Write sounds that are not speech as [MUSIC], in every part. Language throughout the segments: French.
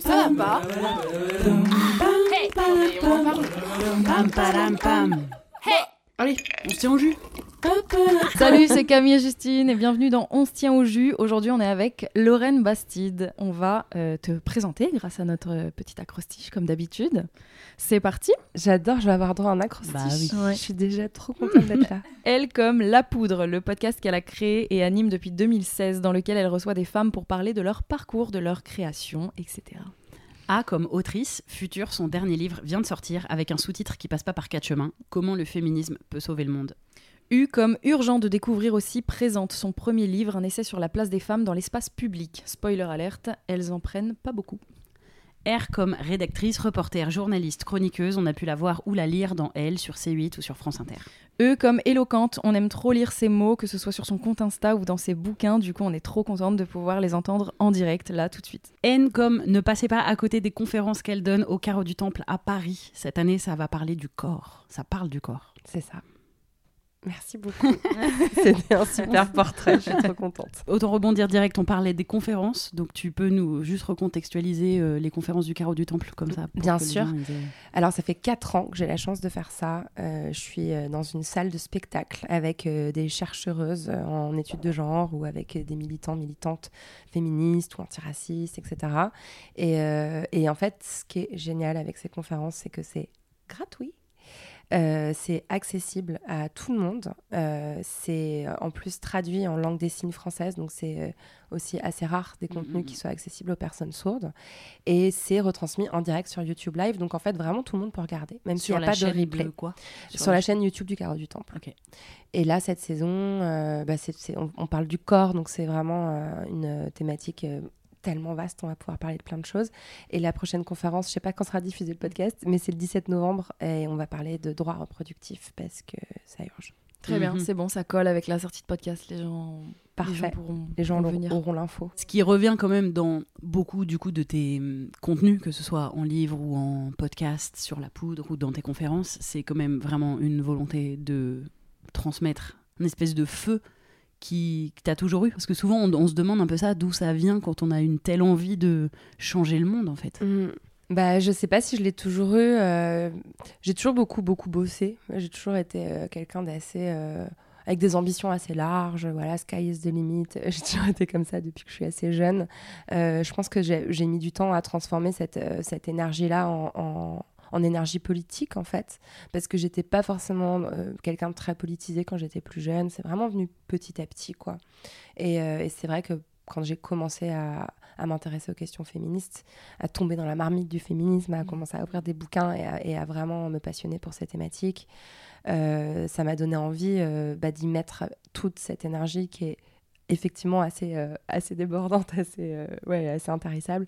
Ça va pas pam. Allez, on se tient au jus. Salut, c'est Camille et Justine et bienvenue dans On se tient au jus. Aujourd'hui, on est avec Lorraine Bastide. On va euh, te présenter grâce à notre euh, petit acrostiche comme d'habitude. C'est parti. J'adore, je vais avoir droit à un acrostiche. Bah oui. Je suis déjà trop [LAUGHS] contente d'être là. Elle comme La Poudre, le podcast qu'elle a créé et anime depuis 2016 dans lequel elle reçoit des femmes pour parler de leur parcours, de leur création, etc. A comme autrice, Futur, son dernier livre, vient de sortir avec un sous-titre qui passe pas par quatre chemins Comment le féminisme peut sauver le monde? U comme urgent de découvrir aussi présente son premier livre, un essai sur la place des femmes dans l'espace public. Spoiler alerte, elles en prennent pas beaucoup. R comme rédactrice, reporter, journaliste, chroniqueuse, on a pu la voir ou la lire dans Elle sur C8 ou sur France Inter. E comme éloquente, on aime trop lire ses mots, que ce soit sur son compte Insta ou dans ses bouquins, du coup on est trop contente de pouvoir les entendre en direct là tout de suite. N comme ne passez pas à côté des conférences qu'elle donne au Carreau du Temple à Paris. Cette année, ça va parler du corps. Ça parle du corps. C'est ça. Merci beaucoup. [LAUGHS] C'était un super portrait, je suis trop contente. Autant rebondir direct, on parlait des conférences, donc tu peux nous juste recontextualiser euh, les conférences du Carreau du Temple comme ça. Bien sûr. gens, ils aient- Alors, ça fait quatre ans que j'ai la chance de faire ça. Euh, je suis euh, dans une salle de spectacle avec euh, des chercheuses en études de genre ou avec des militants, militantes féministes ou antiracistes, etc. Et, euh, et en fait, ce qui est génial avec ces conférences, c'est que c'est gratuit. Euh, c'est accessible à tout le monde. Euh, c'est euh, en plus traduit en langue des signes française, donc c'est aussi assez rare des contenus Mhm. qui soient accessibles aux personnes sourdes. Et c'est retransmis en direct sur YouTube Live, donc en fait vraiment tout le monde peut regarder, même s'il sur n'y a la pas de chaîne replay. quoi? Sur, la chaîne YouTube du Carreau du Temple. Et là, cette saison, euh, bah, on, on parle du corps, donc c'est vraiment une thématique tellement vaste, on va pouvoir parler de plein de choses. Et la prochaine conférence, je sais pas quand sera diffusé le podcast, mais c'est le 17 novembre et on va parler de droits reproductifs parce que ça urge. Très bien, Mhm. c'est bon, ça colle avec la sortie de podcast, les gens, les gens Parfait. pourront, Les gens pourront venir. auront l'info. Ce qui revient quand même dans beaucoup du coup de tes hum, contenus, que ce soit en livre ou en podcast, sur la poudre ou dans tes conférences, c'est quand même vraiment une volonté de transmettre une espèce de feu qui que t'as toujours eu. Parce que souvent on, se demande un peu ça, d'où ça vient quand on a une telle envie de changer le monde en fait. Mm. Bah, je sais pas si je l'ai toujours eu. euh, J'ai toujours beaucoup, beaucoup bossé. J'ai toujours été euh, quelqu'un d'assez. euh, avec des ambitions assez larges. Voilà, sky is the limit. [LAUGHS] J'ai toujours été comme ça depuis que je suis assez jeune. Je pense que j'ai mis du temps à transformer cette, cette énergie-là en, en énergie politique, en fait. Parce que j'étais pas forcément euh, quelqu'un de très politisé quand j'étais plus jeune. C'est vraiment venu petit à petit, quoi. Et, euh, et c'est vrai que quand j'ai commencé à, à m'intéresser aux questions féministes, à tomber dans la marmite du féminisme, à commencer à ouvrir des bouquins et à, et à vraiment me passionner pour ces thématiques, euh, ça m'a donné envie bah, d'y mettre toute cette énergie qui est effectivement assez, euh, assez débordante, [LAUGHS] assez, euh, ouais, assez intarissable.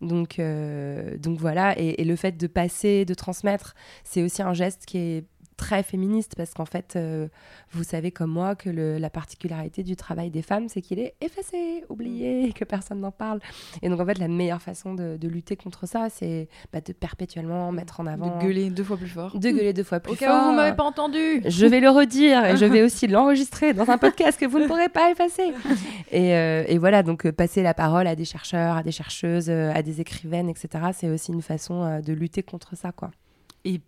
Donc, euh, donc voilà, et, et le fait de passer, de transmettre, c'est aussi un geste qui est très féministe parce qu'en fait, euh, vous savez comme moi que le- la particularité du travail des femmes, c'est qu'il est effacé, oublié, que personne n'en parle. Et donc en fait, la meilleure façon de, de lutter contre ça, c'est bah, de perpétuellement mettre en avant, De gueuler deux fois plus fort. de gueuler deux fois plus Au cas fort. où vous m'avez pas entendu. Je vais le redire et je vais [LAUGHS] aussi l'enregistrer dans un podcast que vous ne pourrez pas effacer. [LAUGHS] Et, euh, et voilà, donc euh, passer la parole à des chercheurs, à des chercheuses, à des écrivaines, etc., c'est aussi une façon de lutter contre ça, quoi. Et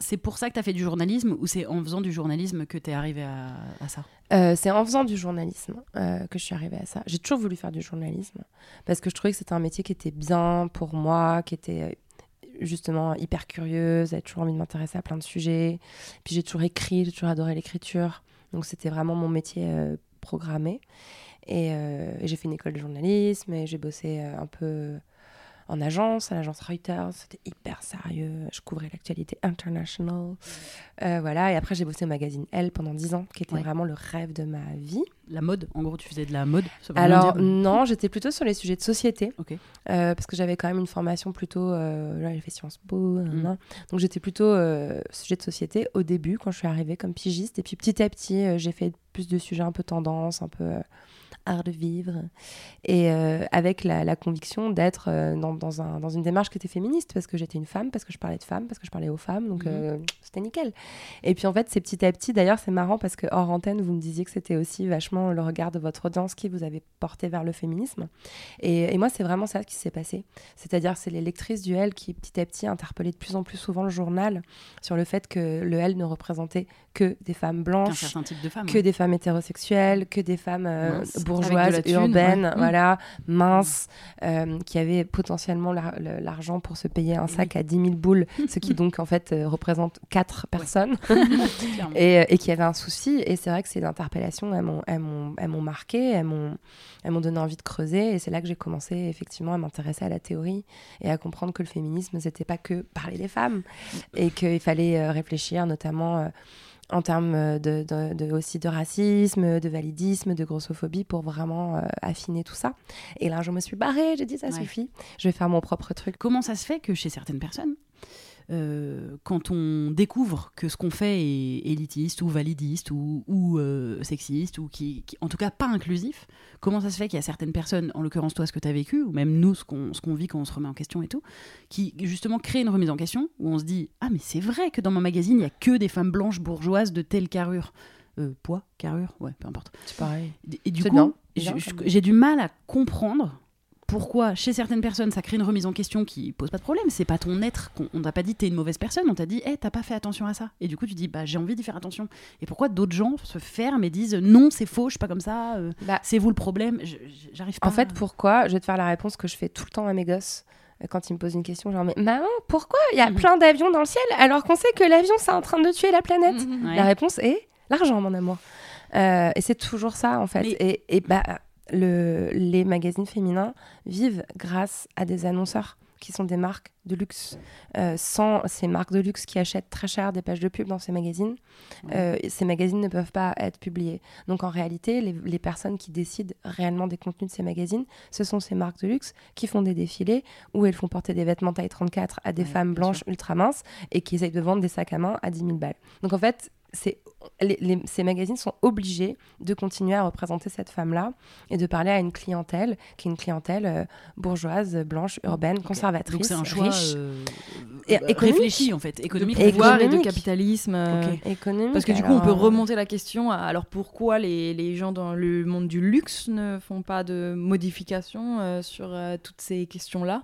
c'est pour ça que tu as fait du journalisme ou c'est en faisant du journalisme que tu es arrivé à, ça? Euh, c'est en faisant du journalisme euh, que je suis arrivée à ça. J'ai toujours voulu faire du journalisme parce que je trouvais que c'était un métier qui était bien pour moi, qui était. justement hyper curieuse, j'avais toujours envie de m'intéresser à plein de sujets. Puis j'ai toujours écrit, j'ai toujours adoré l'écriture. Donc c'était vraiment mon métier euh, programmé. Et, euh, et j'ai fait une école de journalisme et j'ai bossé euh, un peu en agence, à l'agence Reuters. C'était hyper sérieux. Je couvrais l'actualité international. Euh, voilà. Et après, j'ai bossé au magazine Elle pendant 10 ans, qui était Ouais. vraiment le rêve de ma vie. La mode, en gros, tu faisais de la mode ça Alors, dire. non, j'étais plutôt sur les sujets de société. Euh, parce que j'avais quand même une formation plutôt. Euh, là, j'ai fait Sciences Po. nan. Donc, j'étais plutôt euh, sujet de société au début, quand je suis arrivée comme pigiste. Et puis, petit à petit, j'ai fait plus de sujets un peu tendance, un peu art de vivre. Et euh, avec la, la conviction d'être euh, dans, dans, un- dans une démarche qui était féministe, parce que j'étais une femme, parce que je parlais de femmes, parce que je parlais aux femmes. Donc, Mhm. euh, c'était nickel. Et puis, en fait, c'est petit à petit. D'ailleurs, c'est marrant parce que hors antenne, vous me disiez que c'était aussi vachement le regard de votre audience qui vous avait porté vers le féminisme. Et, et moi, c'est vraiment ça qui s'est passé. C'est-à-dire, c'est les lectrices du L qui, petit à petit, interpellaient de plus en plus souvent le journal sur le fait que le L ne représentait que des femmes blanches, de que des femmes hétérosexuelles, que des femmes euh, thune, urbaines, ouais. Mm. voilà, minces, euh, qui avaient potentiellement l'ar- le- l'argent pour se payer un sac à 10 000 boules, ce qui [LAUGHS] donc en fait euh, représente quatre personnes, [LAUGHS] Clairement. et, euh, et qui avaient un souci. Et c'est vrai que ces interpellations, elles m'ont- marqué, elles m'ont elles m'ont donné envie de creuser. Et c'est là que j'ai commencé effectivement à m'intéresser à la théorie et à comprendre que le féminisme, c'était pas que parler des femmes et qu'il fallait réfléchir notamment en termes euh, de, de- de- aussi de racisme, de validisme, de grossophobie pour vraiment euh, affiner tout ça. Et là, je me suis barrée, j'ai dit ça Ouais. suffit, je vais faire mon propre truc. Comment ça se fait que chez certaines personnes, euh, quand on découvre que ce qu'on fait est élitiste ou validiste ou, ou, euh, sexiste ou qui, qui- en tout cas pas inclusif, comment ça se fait qu'il y a certaines personnes, en l'occurrence toi ce que tu as vécu, ou même nous ce qu'on vit quand on se remet en question et tout, qui justement créent une remise en question où on se dit ah mais c'est vrai que dans mon magazine il y a que des femmes blanches bourgeoises de telle carrure. Euh, poids, carrure, ouais, peu importe. C'est pareil. Et du coup, j'ai du mal à comprendre pourquoi chez certaines personnes ça crée une remise en question qui pose pas de problème. C'est pas ton être. On t'a pas dit t'es une mauvaise personne. On t'a dit hey, t'as pas fait attention à ça. Et du coup tu dis bah j'ai envie d'y faire attention. Et pourquoi d'autres gens se ferment et disent non c'est faux, je suis pas comme ça. euh, Bah, c'est vous le problème. J'arrive pas. En fait, pourquoi Je vais te faire la réponse que je fais tout le temps à mes gosses euh, quand ils me posent une question, genre mais maman, pourquoi il y a Mhm. plein d'avions dans le ciel alors qu'on sait que l'avion c'est en train de tuer la planète Ouais. La réponse est l'argent, mon amour. Euh, et c'est toujours ça en fait. Mais- Et, et bah le, les magazines féminins vivent grâce à des annonceurs qui sont des marques de luxe. Euh, sans ces marques de luxe qui achètent très cher des pages de pub dans ces magazines, euh, ces magazines ne peuvent pas être publiés. Donc en réalité, les, les personnes qui décident réellement des contenus de ces magazines, ce sont ces marques de luxe qui font des défilés où elles font porter des vêtements taille 34 à des Ouais, femmes blanches ultra minces et qui essayent de vendre des sacs à main à 10 000 balles. Donc en fait, c'est les- les- ces magazines sont obligés de continuer à représenter cette femme-là et de parler à une clientèle qui est une clientèle euh, bourgeoise, blanche, urbaine, conservatrice, Donc c'est un choix riche, euh, Et économique. réfléchi en fait, économique. de pouvoir et de capitalisme. euh, Ok. économique. Parce que du coup, on peut euh, remonter la question à alors pourquoi les, les gens dans le monde du luxe ne font pas de modifications euh, sur euh, toutes ces questions-là?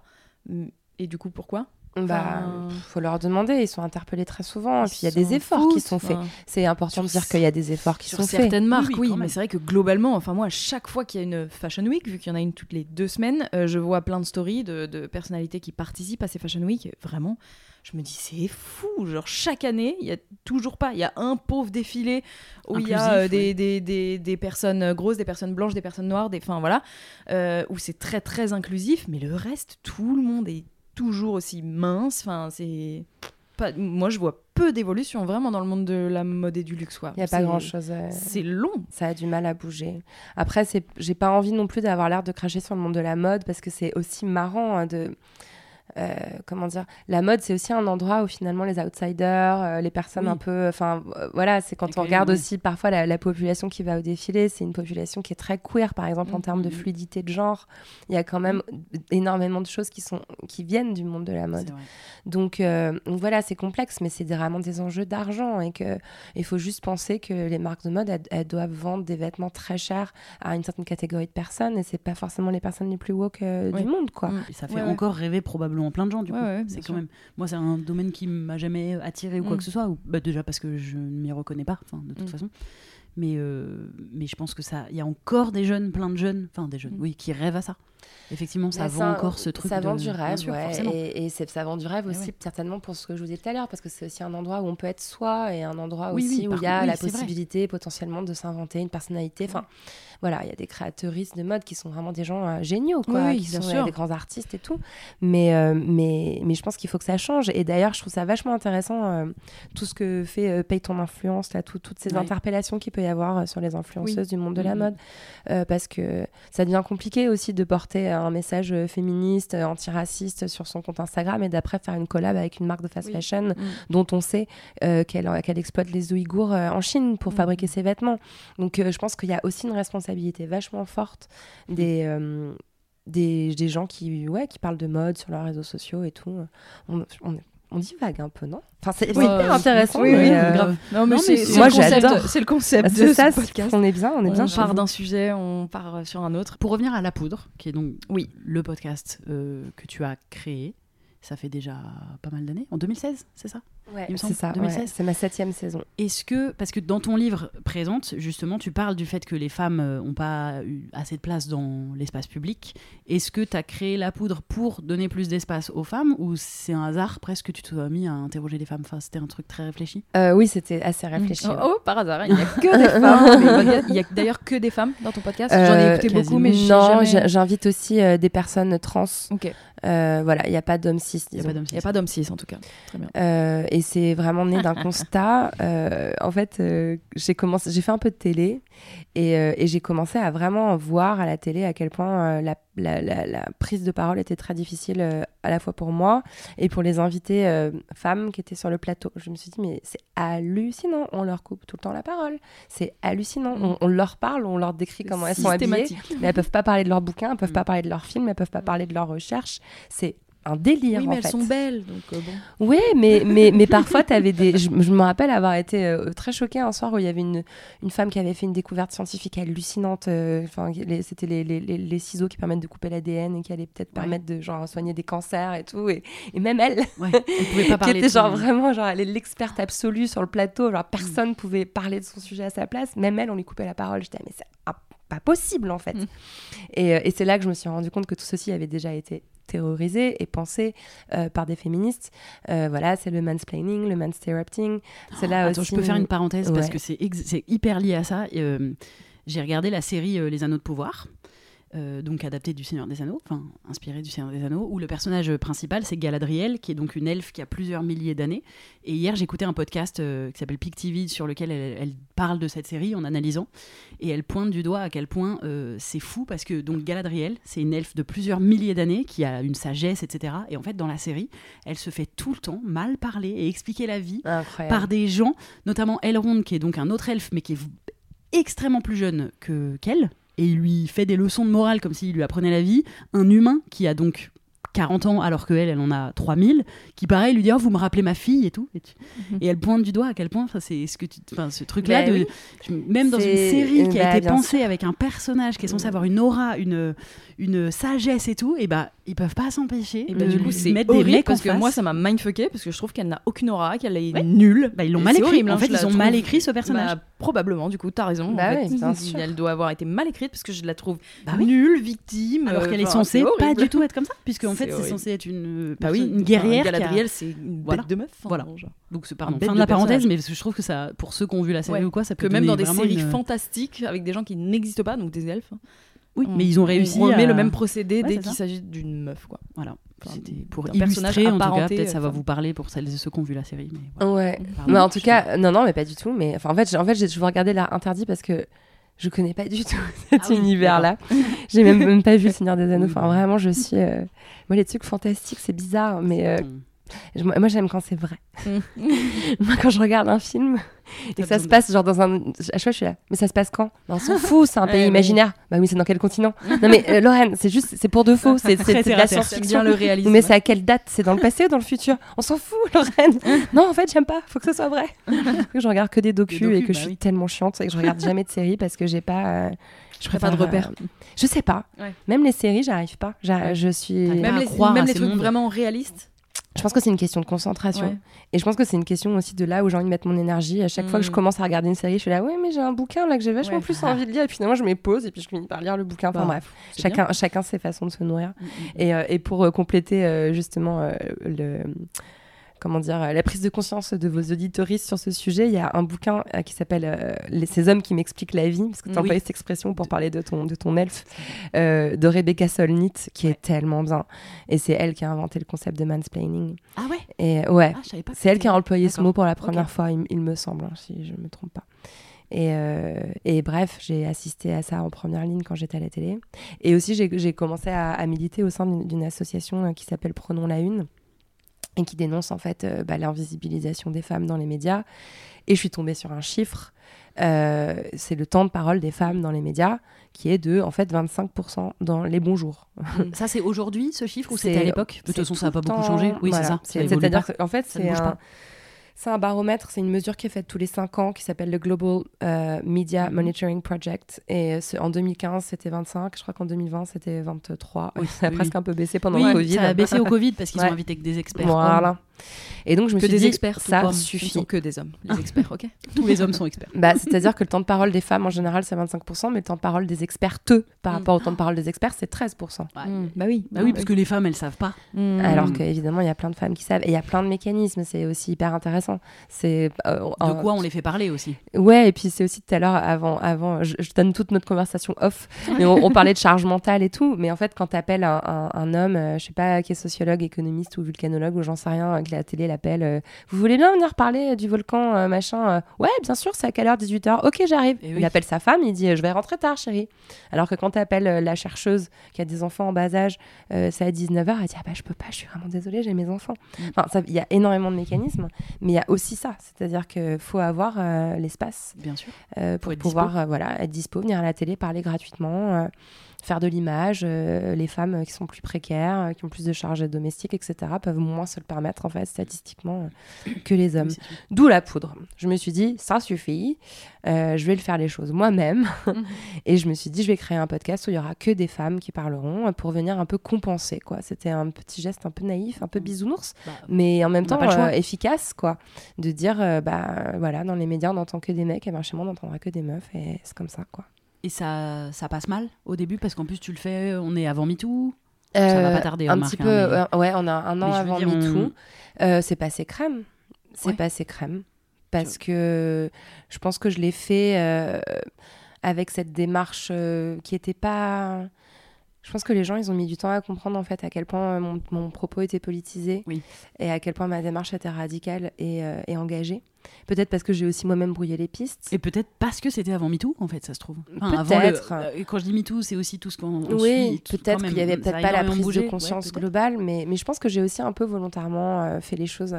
Et du coup, pourquoi? Bah, Enfin, faut leur demander. Ils sont interpellés très souvent. Et puis il y a des efforts qui sont faits. enfin. C'est important Sur de dire qu'il y a des efforts qui sur sont faits. certaines marques, Oui, mais c'est vrai que globalement, enfin moi, à chaque fois qu'il y a une Fashion Week, vu qu'il y en a une toutes les deux semaines, euh, je vois plein de stories de, de personnalités qui participent à ces Fashion Week. Vraiment, je me dis c'est fou. Genre chaque année, il y a toujours pas, il y a un pauvre défilé où il y a euh, des, oui. des, des, des personnes grosses, des personnes blanches, des personnes noires, des, enfin voilà, euh, où c'est très très inclusif. Mais le reste, tout le monde est toujours aussi mince. Enfin c'est pas, moi je vois peu d'évolution vraiment dans le monde de la mode et du luxe. Il n'y a pas C'est- grand-chose. euh, C'est long. Ça a du mal à bouger. Après, c'est, j'ai pas envie non plus d'avoir l'air de cracher sur le monde de la mode parce que c'est aussi marrant hein, de. Euh, comment dire La mode, c'est aussi un endroit où finalement les outsiders, euh, les personnes Oui. un peu. Enfin, euh, voilà, c'est quand on regarde oui. aussi parfois la, la population qui va au défilé, c'est une population qui est très queer, par exemple, en Mhm. termes de fluidité de genre. Il y a quand même énormément de choses qui, sont, qui viennent du monde de la mode. Donc, euh, donc voilà, c'est complexe, mais c'est vraiment des enjeux d'argent et que il faut juste penser que les marques de mode, elles, elles doivent vendre des vêtements très chers à une certaine catégorie de personnes et c'est pas forcément les personnes les plus woke euh, Oui. du monde, quoi. Mm. Et ça fait Ouais, ouais. encore rêver probablement plein de gens du Ouais, coup. ouais, c'est sûr. quand même. Moi, c'est un domaine qui m'a jamais attiré ou quoi Mm. que ce soit. Ou, bah, déjà parce que je ne m'y reconnais pas, enfin, de toute Mm. façon. Mais, euh, mais je pense que ça, il y a encore des jeunes, plein de jeunes, enfin des jeunes, Mm. oui, qui rêvent à ça. Effectivement, ça vend un- encore ce truc. Ça de- vend du rêve, sûr, ouais. forcément. Et, ça vend du rêve Eh aussi, ouais. certainement pour ce que je vous disais tout à l'heure, parce que c'est aussi un endroit où on peut être soi et un endroit Oui, aussi oui, où il y a la vrai. possibilité potentiellement de s'inventer une personnalité. Enfin, voilà, il y a des créateuristes de mode qui sont vraiment des gens euh, géniaux, quoi, Oui, qui sont sûr. euh, des grands artistes et tout. Mais, euh, mais, mais je pense qu'il faut que ça change. Et d'ailleurs, je trouve ça vachement intéressant, tout ce que fait Paye ton influence, là, tout- toutes ces Ouais. interpellations qu'il peut y avoir sur les influenceuses du monde de la mode. Parce que ça devient compliqué aussi de porter un message féministe, antiraciste sur son compte Instagram et d'après faire une collab avec une marque de fast Oui. fashion Mm. dont on sait qu'elle exploite les Ouïghours en Chine pour Mhm. fabriquer ses vêtements. Donc je pense qu'il y a aussi une responsabilité vachement forte des, euh, des, des gens qui, ouais, qui parlent de mode sur leurs réseaux sociaux et tout. On, on, on divague un peu, non? Enfin, c'est Oui. hyper intéressant. Oui, oui, euh, grave. Non, mais mais c'est moi, le concept- j'adore. C'est le concept de C'est ce ça, podcast. on est bien, on est bien. On part d'un sujet, on part sur un autre. Pour revenir à La Poudre, qui est donc Oui. le podcast euh, que tu as créé, ça fait déjà pas mal d'années, en 2016, c'est ça? Ouais, il me c'est semble, ça, ouais. 2016. c'est ma septième saison. Est-ce que, parce que dans ton livre présente, justement, tu parles du fait que les femmes n'ont pas eu assez de place dans l'espace public. Est-ce que tu as créé la poudre pour donner plus d'espace aux femmes ou c'est un hasard presque que tu te sois mis à interroger les femmes? Enfin, C'était un truc très réfléchi Euh, oui, c'était assez réfléchi. Oh, ouais. oh, par hasard, il n'y a [LAUGHS] que des femmes. Il y a d'ailleurs que des femmes dans ton podcast. J'en ai Euh, écouté beaucoup, mais non, jamais... j'invite aussi euh, des personnes trans. Ok. Euh, voilà, il n'y a pas d'hommes cis, Il n'y a pas d'homme Il n'y a pas d'homme cis en tout cas. Très bien. Et c'est vraiment né d'un [LAUGHS] constat. Euh, en fait, euh, j'ai commencé, j'ai fait un peu de télé et, euh, et j'ai commencé à vraiment voir à la télé à quel point la, la- la- la prise de parole était très difficile à la fois pour moi et pour les invités femmes qui étaient sur le plateau. Je me suis dit mais c'est hallucinant, on leur coupe tout le temps la parole. C'est hallucinant. Mm. On, on leur parle, on leur décrit comment elles sont habillées, mais elles peuvent pas parler de leurs bouquins, elles peuvent Mm. pas parler de leurs films, elles peuvent pas parler de leurs recherches. C'est un délire Oui, en mais elles fait. sont belles, donc euh, bon. Oui, mais, [LAUGHS] mais, mais parfois, avais des... je, je me rappelle avoir été euh, très choquée un soir où il y avait une, une femme qui avait fait une découverte scientifique hallucinante. euh, Enfin, c'était les, les, les- les ciseaux qui permettent de couper l'ADN et qui allaient peut-être Ouais. permettre de genre, soigner des cancers et tout. Et, et même elle, Ouais, on pouvait pas [LAUGHS] qui parler était de genre vraiment, genre, elle est l'experte absolue sur le plateau. Genre, personne pouvait parler de son sujet à sa place. Même elle, on lui coupait la parole. J'étais, ah, mais c'est pas possible en fait. Mm. Et, et c'est là que je me suis rendu compte que tout ceci avait déjà été théorisé et pensé euh, par des féministes. Euh, voilà, c'est le mansplaining, le mansterrupting. C'est là Attends, aussi. je peux faire une parenthèse parce que c'est ex- c'est hyper lié à ça. Euh, J'ai regardé la série Les Anneaux de Pouvoir. Euh, donc adaptée du Seigneur des Anneaux, enfin inspirée du Seigneur des Anneaux, où le personnage principal c'est Galadriel, qui est donc une elfe qui a plusieurs milliers d'années. Et hier j'écoutais un podcast euh, qui s'appelle Pic TV sur lequel elle, elle parle de cette série en analysant, et elle pointe du doigt à quel point euh, c'est fou parce que donc Galadriel c'est une elfe de plusieurs milliers d'années qui a une sagesse, etc. Et en fait dans la série elle se fait tout le temps mal parler et expliquer la vie Incroyable. par des gens, notamment Elrond, qui est donc un autre elfe, mais qui est extrêmement plus jeune que qu'elle, et il lui fait des leçons de morale comme s'il lui apprenait la vie. Un humain qui a donc 40 ans alors qu'elle, elle en a 3000, qui pareil lui dit oh, vous me rappelez ma fille et tout. Et, tu- Mhm. et elle pointe du doigt à quel point enfin, c'est ce que tu, enfin, ce truc-là, Bah de, oui. même dans une série qui a bah, été pensée avec un personnage qui est censé Mm. avoir une aura, une, une sagesse et tout, et bah ils peuvent pas s'empêcher Et de bah, du coup, c'est mettre des horrible mecs parce que face. moi, ça m'a mindfucké parce que je trouve qu'elle n'a aucune aura, qu'elle est Ouais. nulle. Bah, ils l'ont mal écrit. horrible, hein, en fait, je la ils ont mal écrit ce personnage. Bah, probablement, du coup, t'as raison. fait. Elle doit avoir été mal écrite parce que je la trouve Bah nulle, victime. Alors euh, qu'elle est censée pas du tout être comme ça, puisque en fait C'est censé être une, Bah oui, une guerrière. Enfin, a- Galadriel, c'est une Voilà. bête de meuf. enfin, Voilà. genre. Donc c'est pardon, fin de de la parenthèse, mais je trouve que ça, pour ceux qui ont vu la série Ouais. ou quoi, ça peut Que même dans des séries une- fantastiques avec des gens qui n'existent pas, donc des elfes. Oui, on- mais ils ont réussi. On remet à- le même procédé Ouais, dès qu'il s'agit d'une meuf, quoi. Voilà. Enfin, C'était pour illustrer en tout cas, peut-être ça va vous parler pour celles et ceux qui ont vu la série. Mais voilà. Ouais. Pardon, Mais en tout sais cas, non, non, mais pas du tout. Mais enfin, en fait, j'ai- en fait, j'ai toujours regardé l'art interdit parce que je connais pas du tout [LAUGHS] cet Ah oui, univers-là. [LAUGHS] j'ai même, même pas vu le Seigneur des Anneaux. [LAUGHS] Enfin, vraiment, je suis. euh, Moi, les trucs fantastiques, c'est bizarre, mais euh, je- moi, j'aime quand c'est vrai. [LAUGHS] Mm. [LAUGHS] moi, quand je regarde un film et que ça se passe genre dans un. À chaque fois, je suis là. Mais ça se passe quand? On s'en fout, c'est un pays imaginaire. Bah oui, c'est dans quel continent? [LAUGHS] Non, mais euh, Lorraine, c'est juste, c'est pour de faux. C'est de la science-fiction. le réalisme. Mais c'est à quelle date? C'est dans le passé ou dans le futur? On s'en fout, Lorraine. non, en fait, j'aime pas. Faut que ce soit vrai. Faut que je regarde que des docus, Des docus, et que bah je suis oui. tellement chiante et que je regarde jamais de séries parce que j'ai pas. euh, je pas de préfère, repères. euh, je sais pas. Ouais. Même les séries, j'arrive pas. Ouais. Je suis. Même les, croire même les trucs vraiment réalistes. Je pense que c'est une question de concentration. Ouais. Et je pense que c'est une question aussi de là où j'ai envie de mettre mon énergie. À chaque fois que je Mm. commence à regarder une série, je suis là, ouais, mais j'ai un bouquin là que j'ai vachement Ouais. plus envie de lire. Et puis finalement, je me pose et puis je finis par lire le bouquin. Enfin Bah, bref, chacun, chacun ses façons de se nourrir. Mm, mm. Et, euh, et pour euh, compléter euh, justement le comment dire euh, la prise de conscience de vos auditoristes sur ce sujet, il y a un bouquin euh, qui s'appelle euh, Ces hommes qui m'expliquent la vie, parce que tu as Oui. employé cette expression pour parler de ton de ton elfe, euh, de Rebecca Solnit, qui est tellement bien. Et c'est elle qui a inventé le concept de mansplaining. Ah ouais? Et ouais, Ah, je savais pas. que c'est elle qui a employé ce mot pour la première fois, il, il me semble, hein, si je ne me trompe pas. Et, euh, et bref, j'ai assisté à ça en première ligne quand j'étais à la télé. Et aussi, j'ai commencé à, à militer au sein d'une association qui s'appelle Prenons la Une et qui dénonce en fait euh, bah, l'invisibilisation des femmes dans les médias. Et je suis tombée sur un chiffre, euh, c'est le temps de parole des femmes dans les médias qui est de en fait 25% dans les bons jours. Ça, c'est aujourd'hui ce chiffre ou c'était à l'époque? De toute façon, ça n'a pas beaucoup temps- changé. Oui, voilà. c'est ça. C'est-à-dire qu'en fait, c'est. C'est un baromètre, c'est une mesure qui est faite tous les 5 ans qui s'appelle le Global euh, Media Mhm. Monitoring Project. Et c'est- en 2015, c'était 25. Je crois qu'en 2020, c'était 23. Oui, [LAUGHS] ça a oui, presque un peu baissé pendant Oui, le Covid. ça a baissé au Covid parce qu'ils Ouais. ont invité que des experts. Voilà. Et donc, je me Que suis des dit, experts, ça comme. suffit. Sont que des hommes, les experts, ok [LAUGHS] Tous les hommes sont experts. Bah, C'est-à-dire que le temps de parole des femmes, en général, c'est 25%, mais le temps de parole des expertes par Mm. rapport au temps de parole des experts, c'est 13%. Ouais. Mm. Bah oui. Bah oui, parce que les femmes, elles savent pas. Mm. Alors qu'évidemment, il y a plein de femmes qui savent. Et il y a plein de mécanismes, c'est aussi hyper intéressant. C'est euh, De quoi on les fait parler aussi. Ouais, et puis c'est aussi tout à l'heure, avant, avant je, je donne toute notre conversation off, mais on, on [LAUGHS] parlait de charge mentale et tout. Mais en fait, quand tu appelles un, un- un homme, euh, je sais pas, qui est sociologue, économiste ou vulcanologue, ou j'en sais rien, euh, la télé l'appelle, euh, vous voulez bien venir parler du volcan, euh, machin euh, Ouais, bien sûr, c'est à quelle heure? 18h Ok, j'arrive. Eh Il appelle sa femme, il dit Je vais rentrer tard, chérie. Alors que quand tu appelles la chercheuse qui a des enfants en bas âge, c'est à 19h, elle dit Ah bah, je peux pas, je suis vraiment désolée, j'ai mes enfants. Mm. Enfin, il y a énormément de mécanismes, mais il y a aussi ça, c'est-à-dire qu'il faut avoir l'espace Bien sûr. pour être pouvoir voilà, être dispo, venir à la télé, parler gratuitement, faire de l'image. euh, les femmes euh, qui sont plus précaires, euh, qui ont plus de charges domestiques, etc., peuvent moins se le permettre, en fait, statistiquement, que les hommes. D'où la poudre. Je me suis dit, ça suffit, je vais le faire les choses moi-même. Mhm. [LAUGHS] Et je me suis dit, je vais créer un podcast où il y aura que des femmes qui parleront pour venir un peu compenser. quoi. C'était un petit geste un peu naïf, un peu bisounours, Bah, mais en même temps euh, efficace, quoi. De dire, euh, bah voilà, dans les médias, on n'entend que des mecs, et ben chez moi, on n'entendra que des meufs, et c'est comme ça, quoi. Et ça, ça passe mal au début parce qu'en plus tu le fais, on est avant MeToo. Ça va pas tarder, Un petit hein, peu, mais- euh, ouais, on a un an Mais avant dire, on- MeToo. Euh, c'est passé crème. C'est Ouais. passé crème. Parce que je pense que je l'ai fait euh, avec cette démarche euh, qui était pas. Je pense que les gens, ils ont mis du temps à comprendre en fait à quel point euh, mon, mon propos était politisé Oui. et à quel point ma démarche était radicale et, euh, et engagée. Peut-être parce que j'ai aussi moi-même brouillé les pistes. Et peut-être parce que c'était avant MeToo, en fait, ça se trouve. Peut-être. euh, quand je dis MeToo, c'est aussi tout ce qu'on on Oui, peut-être qu'il n'y avait peut-être pas la prise bougé. de conscience globale, mais, mais je pense que j'ai aussi un peu volontairement euh, fait les choses.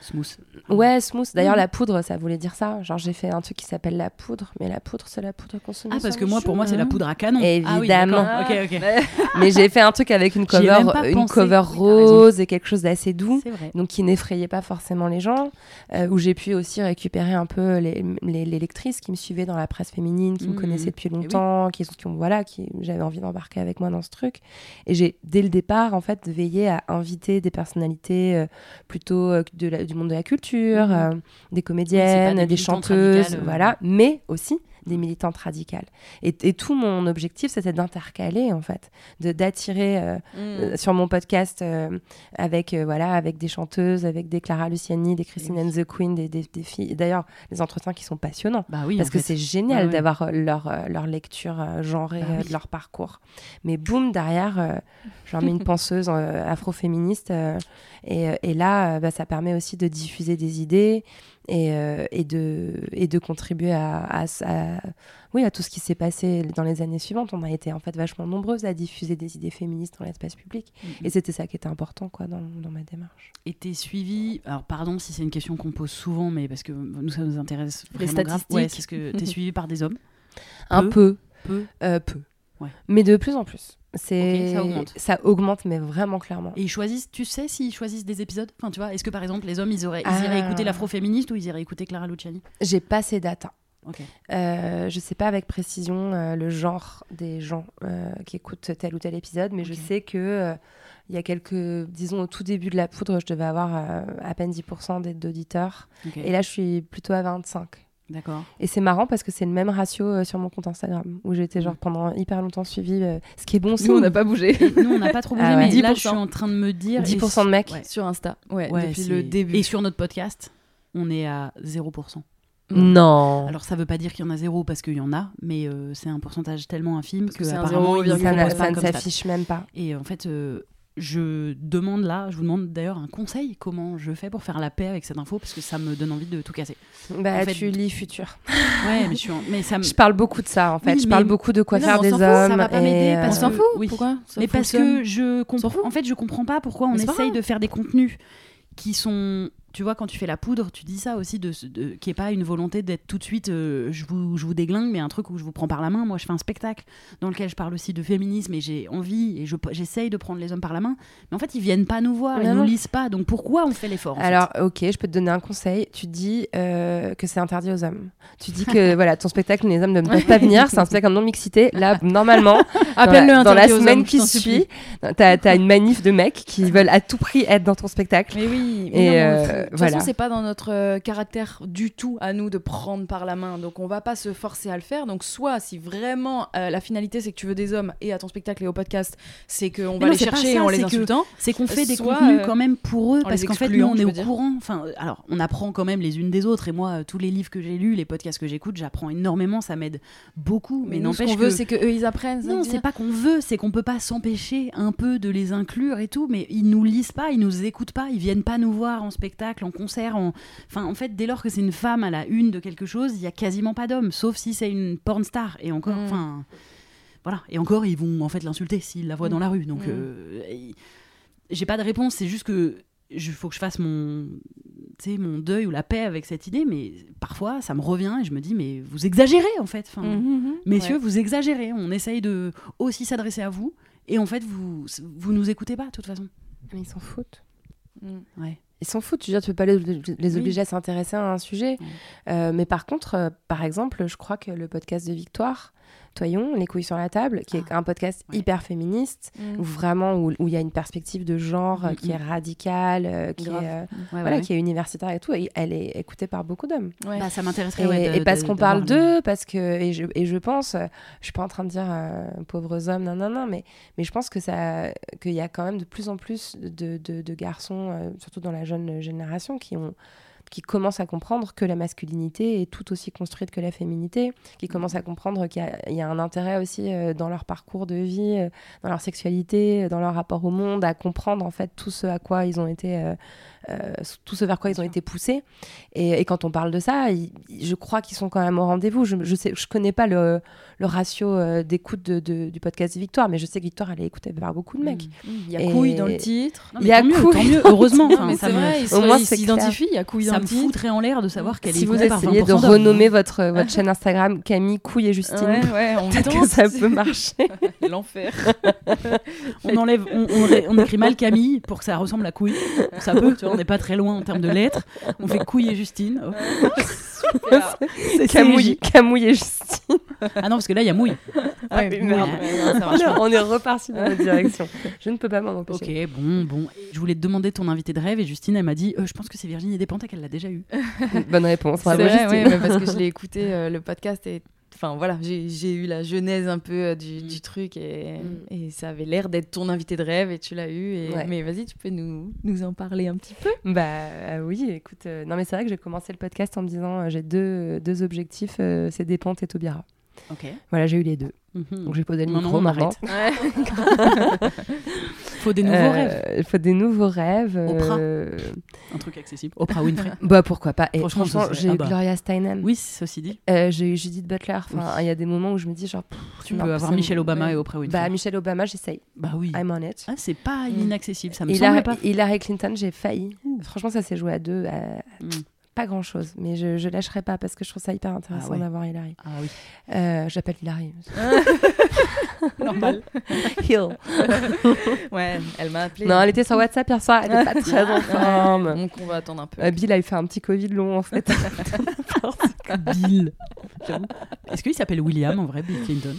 Smooth. Ouais, smooth. D'ailleurs, Mhm. la poudre, ça voulait dire ça. Genre, j'ai fait un truc qui s'appelle la poudre, mais la poudre, c'est la poudre consommée. Ah, parce que moi, pour moi, c'est la cheveux. poudre à canon. Évidemment. Ah oui, ok. [LAUGHS] mais j'ai fait un truc avec une cover, une pensé. cover Oui, rose et quelque chose d'assez doux. C'est vrai. Donc, qui n'effrayait pas forcément les gens. euh, où j'ai pu aussi récupérer un peu les, les- les lectrices qui me suivaient dans la presse féminine, qui me Mhm. connaissaient depuis oui. longtemps, qui, qui ont, voilà, qui j'avais envie d'embarquer avec moi dans ce truc. Et j'ai, dès le départ, en fait, veillé à inviter des personnalités euh, plutôt euh, de la- du monde de la culture, Mhm. euh, des comédiennes, des chanteuses, euh. voilà, mais aussi des militantes radicales. Et, et tout mon objectif, c'était d'intercaler, en fait, d'attirer euh, euh, sur mon podcast euh, avec voilà avec des chanteuses, avec des Clara Luciani, des Christine Oui. and the Queen, des, des, des filles. D'ailleurs, des entretiens qui sont passionnants. Bah oui, Parce que c'est génial ouais. d'avoir leur, leur lecture genrée Bah de leur parcours. Mais boum, derrière, je leur mets une [LAUGHS] penseuse afroféministe. et, et là, bah, ça permet aussi de diffuser des idées et, euh, et, de, et de contribuer à, à, à- oui, à tout ce qui s'est passé dans les années suivantes. On a été en fait vachement nombreuses à diffuser des idées féministes dans l'espace public. Mhm. Et c'était ça qui était important quoi, dans, dans ma démarche. Et t'es suivi, alors pardon si c'est une question qu'on pose souvent, mais parce que nous ça nous intéresse Les vraiment grave. statistiques. Ouais, c'est ce que t'es suivi par des hommes? Un peu, Peu? euh, peu. Ouais. Mais de plus en plus. C'est Ok, ça augmente. ça augmente, mais vraiment clairement. Et ils choisissent, tu sais s'ils choisissent des épisodes? Enfin, tu vois, est-ce que par exemple les hommes ils, auraient, ils Ah. iraient écouter l'afroféministe ou ils iraient écouter Clara Luciani? J'ai pas ces datas. Ok. Euh, je sais pas avec précision euh, le genre des gens euh, qui écoutent tel ou tel épisode, mais je sais que euh, il y a quelques, disons au tout début de la poudre, je devais avoir euh, à peine 10% d'aide d'auditeurs. Et là, je suis plutôt à 25. D'accord. Et c'est marrant parce que c'est le même ratio euh, sur mon compte Instagram, où j'ai été genre pendant hyper longtemps suivi. euh, ce qui est bon, Nous, on n'a pas bougé. Nous, on n'a pas trop bougé, Ah ouais. mais là, je 10%. suis en train de me dire. 10% de mecs. Ouais. Sur Insta, ouais, Ouais, depuis c'est- le début. Et sur notre podcast, on est à 0%. Non. Alors ça veut pas dire qu'il y en a zéro parce qu'il y en a, mais euh, c'est un pourcentage tellement infime Parce que, que c'est un apparemment ils 0,1. nous ça, proposent ne- pas ça ne comme stat. s'affiche même pas. Et en fait, euh, je demande là, je vous demande d'ailleurs un conseil, comment je fais pour faire la paix avec cette info parce que ça me donne envie de tout casser. Bah, En fait- tu lis futur. Ouais, mais je suis, en- mais ça [LAUGHS] me, Je parle beaucoup de ça en fait. Oui, je parle beaucoup de quoi non, faire des s'en hommes. fout, ça va pas m'aider euh, parce On s'en fout oui. Pourquoi mais parce que je comprends. fout. En fait, je comprends pas pourquoi on essaye de faire des contenus qui sont. Tu vois, quand tu fais la poudre, tu dis ça aussi, de, de, qui est pas une volonté d'être tout de suite, euh, je, vous, je vous déglingue, mais un truc où je vous prends par la main. Moi, je fais un spectacle dans lequel je parle aussi de féminisme et j'ai envie et je- j'essaye de prendre les hommes par la main. Mais en fait, ils viennent pas nous voir, ils Non, nous lisent pas. Donc pourquoi on fait l'effort fait Alors, ok, je peux te donner un conseil. Tu dis euh, que c'est interdit aux hommes. Tu dis que [LAUGHS] voilà, ton spectacle, les hommes ne peuvent pas venir. C'est un spectacle non mixité. Là, [LAUGHS] normalement, dans, la- dans la semaine hommes, qui suit, supplie. t'as as une manif de mecs qui veulent à tout prix être dans ton spectacle. Mais oui, Et, mais non, euh, de toute voilà. façon, c'est pas dans notre euh, caractère du tout à nous de prendre par la main. Donc, on va pas se forcer à le faire. Donc, soit si vraiment euh, la finalité c'est que tu veux des hommes et à ton spectacle et au podcast, c'est qu'on va non, les chercher ça, en les insultant. C'est qu'on fait des Soit, contenus euh, quand même pour eux, parce qu'en fait, nous, on est au dire. courant. Enfin, euh, alors, on apprend quand même les unes des autres. Et moi, euh, tous les livres que j'ai lus, les podcasts que j'écoute, j'apprends énormément. Ça m'aide beaucoup. Mais, Mais nous, ce n'empêche qu'on veut, que- c'est que eux ils apprennent. Non, veut c'est pas qu'on veut, c'est qu'on peut pas s'empêcher un peu de les inclure et tout, mais ils nous lisent pas, ils nous écoutent pas, ils viennent pas nous voir en spectacle, en concert, en... enfin en fait dès lors que c'est une femme à la une de quelque chose, il y a quasiment pas d'hommes, sauf si c'est une porn star et encore, Mm. enfin voilà, et encore ils vont en fait l'insulter s'ils la voient Mm. dans la rue, donc Mm. euh, j'ai pas de réponse, c'est juste que il faut que je fasse mon mon deuil ou la paix avec cette idée, mais parfois ça me revient et je me dis mais vous exagérez en fait, enfin. Mhm, mhm. Messieurs, Ouais. vous exagérez. On essaye de aussi s'adresser à vous. Et en fait, vous vous nous écoutez pas, de toute façon. Mais ils s'en foutent. Mm. Ouais. Ils s'en foutent. Tu veux dire, tu peux pas les, les Oui. obliger à s'intéresser à un sujet. Euh, mais par contre, euh, par exemple, je crois que le podcast de Victoire, Toyon, Les couilles sur la table, qui est un podcast ouais. hyper féministe, Mm. où vraiment où où il y a une perspective de genre euh, qui mm. est radicale, euh, qui, est, Grave. euh, Ouais, voilà, ouais. qui est universitaire et tout, et elle est écoutée par beaucoup d'hommes. Ouais. Bah, ça m'intéresserait. Et, ouais, de- et parce qu'on parle d'eux, parce que et je, et je pense, je suis pas en train de dire euh, pauvres hommes, non non non, mais mais je pense que ça, qu'il y a quand même de plus en plus de, de, de garçons, euh, surtout dans la jeune génération, qui ont qui commencent à comprendre que la masculinité est tout aussi construite que la féminité, qui commencent à comprendre qu'il y a, un intérêt aussi euh, dans leur parcours de vie, euh, dans leur sexualité, euh, dans leur rapport au monde, à comprendre en fait tout ce à quoi ils ont été, euh, tout ce vers quoi ils ont été poussés. Et, et quand on parle de ça, ils- je crois qu'ils sont quand même au rendez-vous. Je, je sais, je connais pas le, le ratio euh, d'écoute de, de- du podcast de Victoire, mais je sais que Victoire elle est écoutée par beaucoup de mecs. Il y a Et- couille dans le titre. Non, Il y a tant mieux, couille tant mieux, heureusement. Non, mais ça c'est me- vrai, ils Au moins, ils s'identifient, il y a couille dans ça le me titre. foutrait en l'air de savoir qu'elle est Si vous écoutée par essayez 20% de renommer votre, votre chaîne Instagram Camille Couille et Justine, Ouais, ouais, on peut-être que ça peut marcher. [LAUGHS] L'enfer. [LAUGHS] On enlève, on, on écrit mal Camille pour que ça ressemble à couille. Ça peut, tu vois, on n'est pas très loin en termes de lettres. On fait couille et Justine. Oh. [LAUGHS] C'est Camouille. Camouille et Justine. Ah non, parce que là, il y a mouille. Ah oui, merde. Ouais, non, ça On est, on est reparti dans notre direction. Je ne peux pas m'en empêcher. Ok, bon, bon. Je voulais te demander ton invité de rêve et Justine, elle m'a dit euh, Je pense que c'est Virginie Despentes qu'elle l'a déjà eu. Bonne réponse. C'est Bravo, vrai, Justine. ouais, mais parce que je l'ai écouté euh, le podcast et enfin voilà, j'ai eu la genèse un peu euh, du, Mm. du truc et, Mm. et ça avait l'air d'être ton invité de rêve et tu l'as eu. Et... Ouais. Mais vas-y, tu peux nous, nous en parler un petit peu. Bah euh, oui, écoute, euh, non mais c'est vrai que j'ai commencé le podcast en me disant euh, j'ai deux, deux objectifs, c'est Despentes et Taubira. Ok. Voilà, j'ai eu les deux. Mhm. Donc j'ai posé le Non, micro non, on maintenant. arrête. [LAUGHS] Faut des nouveaux Euh, rêves. Il faut des nouveaux rêves. Oprah. euh, Un truc accessible. Oprah Winfrey. [LAUGHS] Bah pourquoi pas. Et Franchement, franchement, j'ai ah eu bah. Gloria Steinem. Oui, ceci dit. Euh, j'ai eu Judith Butler. Enfin, il y a des moments où je me dis genre. pff, Tu non, peux avoir Michelle Obama ouais. et Oprah Winfrey. Bah Michelle Obama, j'essaye. Bah oui. I'm on it. Ah, c'est pas Mm. inaccessible, ça me Hillary, semble pas. Hillary Clinton, j'ai failli. Ouh. Franchement, ça s'est joué à deux. à- Mm. Pas grand chose, mais je, je lâcherai pas parce que je trouve ça hyper intéressant Ah ouais. d'avoir Hilary. Ah oui. Euh, J'appelle Hilary. [LAUGHS] Normal. [LAUGHS] Hill. [LAUGHS] Ouais, elle m'a appelé. Non, elle était sur WhatsApp hier soir, elle est pas très en forme. Donc on va attendre un peu. Euh, Bill a eu fait un petit Covid long en fait. Bill. Est-ce qu'il s'appelle William en vrai, Bill Clinton?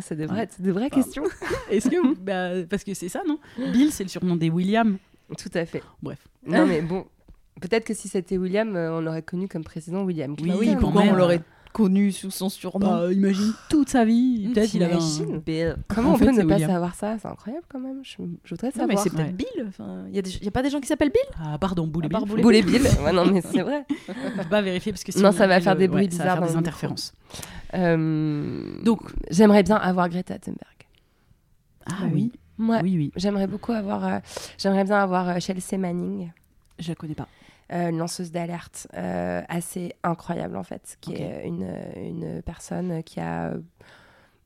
C'est des vraies, c'est des vraies questions. Est-ce que. bah, parce que c'est ça, non? Bill, c'est le surnom des William. Tout à fait. Bref. Non mais bon, peut-être que si c'était William, euh, on l'aurait connu comme président William. Oui, Clinton. oui, quand Pourquoi même. on l'aurait connu sous son surnom Bah, imagine toute sa vie. Peut-être il avait un. T'imagines Bill. Comment En on fait, peut c'est ne pas William. savoir ça? C'est incroyable quand même. Je, je voudrais Non, mais savoir. c'est peut-être Ouais. Bill. Enfin, il y, a des- y a pas des gens qui s'appellent Bill? Ah, pardon, Boulet part Bill. Boulet Bill. Ouais, non mais c'est vrai. [LAUGHS] Je peux pas vérifier parce que Non, sinon, ça va faire des euh, bruits ouais, Ça bizarres va dans faire des le micro. interférences. Euh, Donc. j'aimerais bien avoir Greta Thunberg. Ah Bah oui. Ouais. Oui, oui. J'aimerais beaucoup avoir. euh, j'aimerais bien avoir euh, Chelsea Manning. Je la connais pas. euh, une lanceuse d'alerte euh, assez incroyable en fait, qui est une, une personne qui a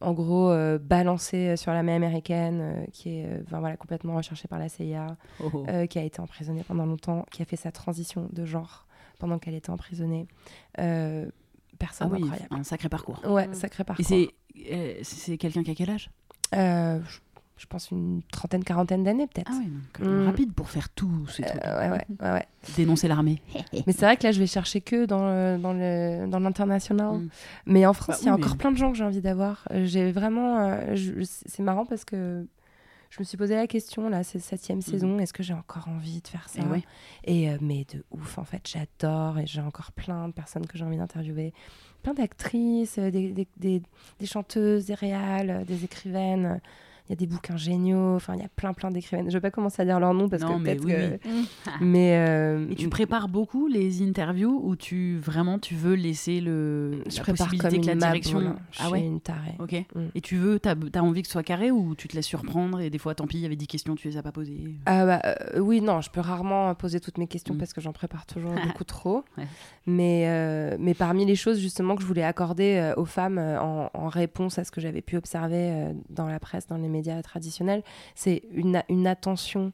en gros euh, balancé sur l'armée américaine, euh, qui est enfin, voilà, complètement recherchée par la CIA, Oh, oh. euh, qui a été emprisonnée pendant longtemps, qui a fait sa transition de genre pendant qu'elle était emprisonnée. Euh, ah personne oui, incroyable. un sacré parcours. Ouais, sacré parcours. Et c'est euh, quelqu'un qui a quel âge? Euh, je, je pense une trentaine, quarantaine d'années peut-être. Ah oui, donc euh, Mm. rapide pour faire tous ces Euh, trucs. ouais, ouais, ouais, ouais. Dénoncer l'armée. [LAUGHS] Mais c'est vrai que là, je vais chercher que dans le- dans le- dans l'international. Mm. Mais en France, Bah il y a encore plein de gens que j'ai envie d'avoir. Euh, J'ai vraiment. euh, je- c'est marrant parce que je me suis posé la question, là, c'est septième saison, est-ce que j'ai encore envie de faire ça? Mm. Et ouais. Et, euh, mais de ouf, en fait, j'adore et j'ai encore plein de personnes que j'ai envie d'interviewer. Plein d'actrices, des, des, des- des chanteuses, des réals, des écrivaines. Il y a des bouquins géniaux, enfin, il y a plein, plein d'écrivaines. Je vais pas commencer à dire leur nom parce Non, que mais peut-être oui, que. oui. [LAUGHS] Mais. euh, Et tu prépares beaucoup les interviews ou tu vraiment tu veux laisser le je la prépare possibilité comme que la une direction. Je ah suis ouais une tarée. ok Mm. et tu veux t'as as envie que ce soit carré ou tu te laisses surprendre et des fois tant pis il y avait 10 questions tu les as pas posées? Ah bah, euh, oui, non, je peux rarement poser toutes mes questions Mm. parce que j'en prépare toujours [LAUGHS] beaucoup trop. Ouais. Mais, euh, mais parmi les choses justement que je voulais accorder euh, aux femmes euh, en, en réponse à ce que j'avais pu observer euh, dans la presse, dans les médias traditionnels, c'est une, une attention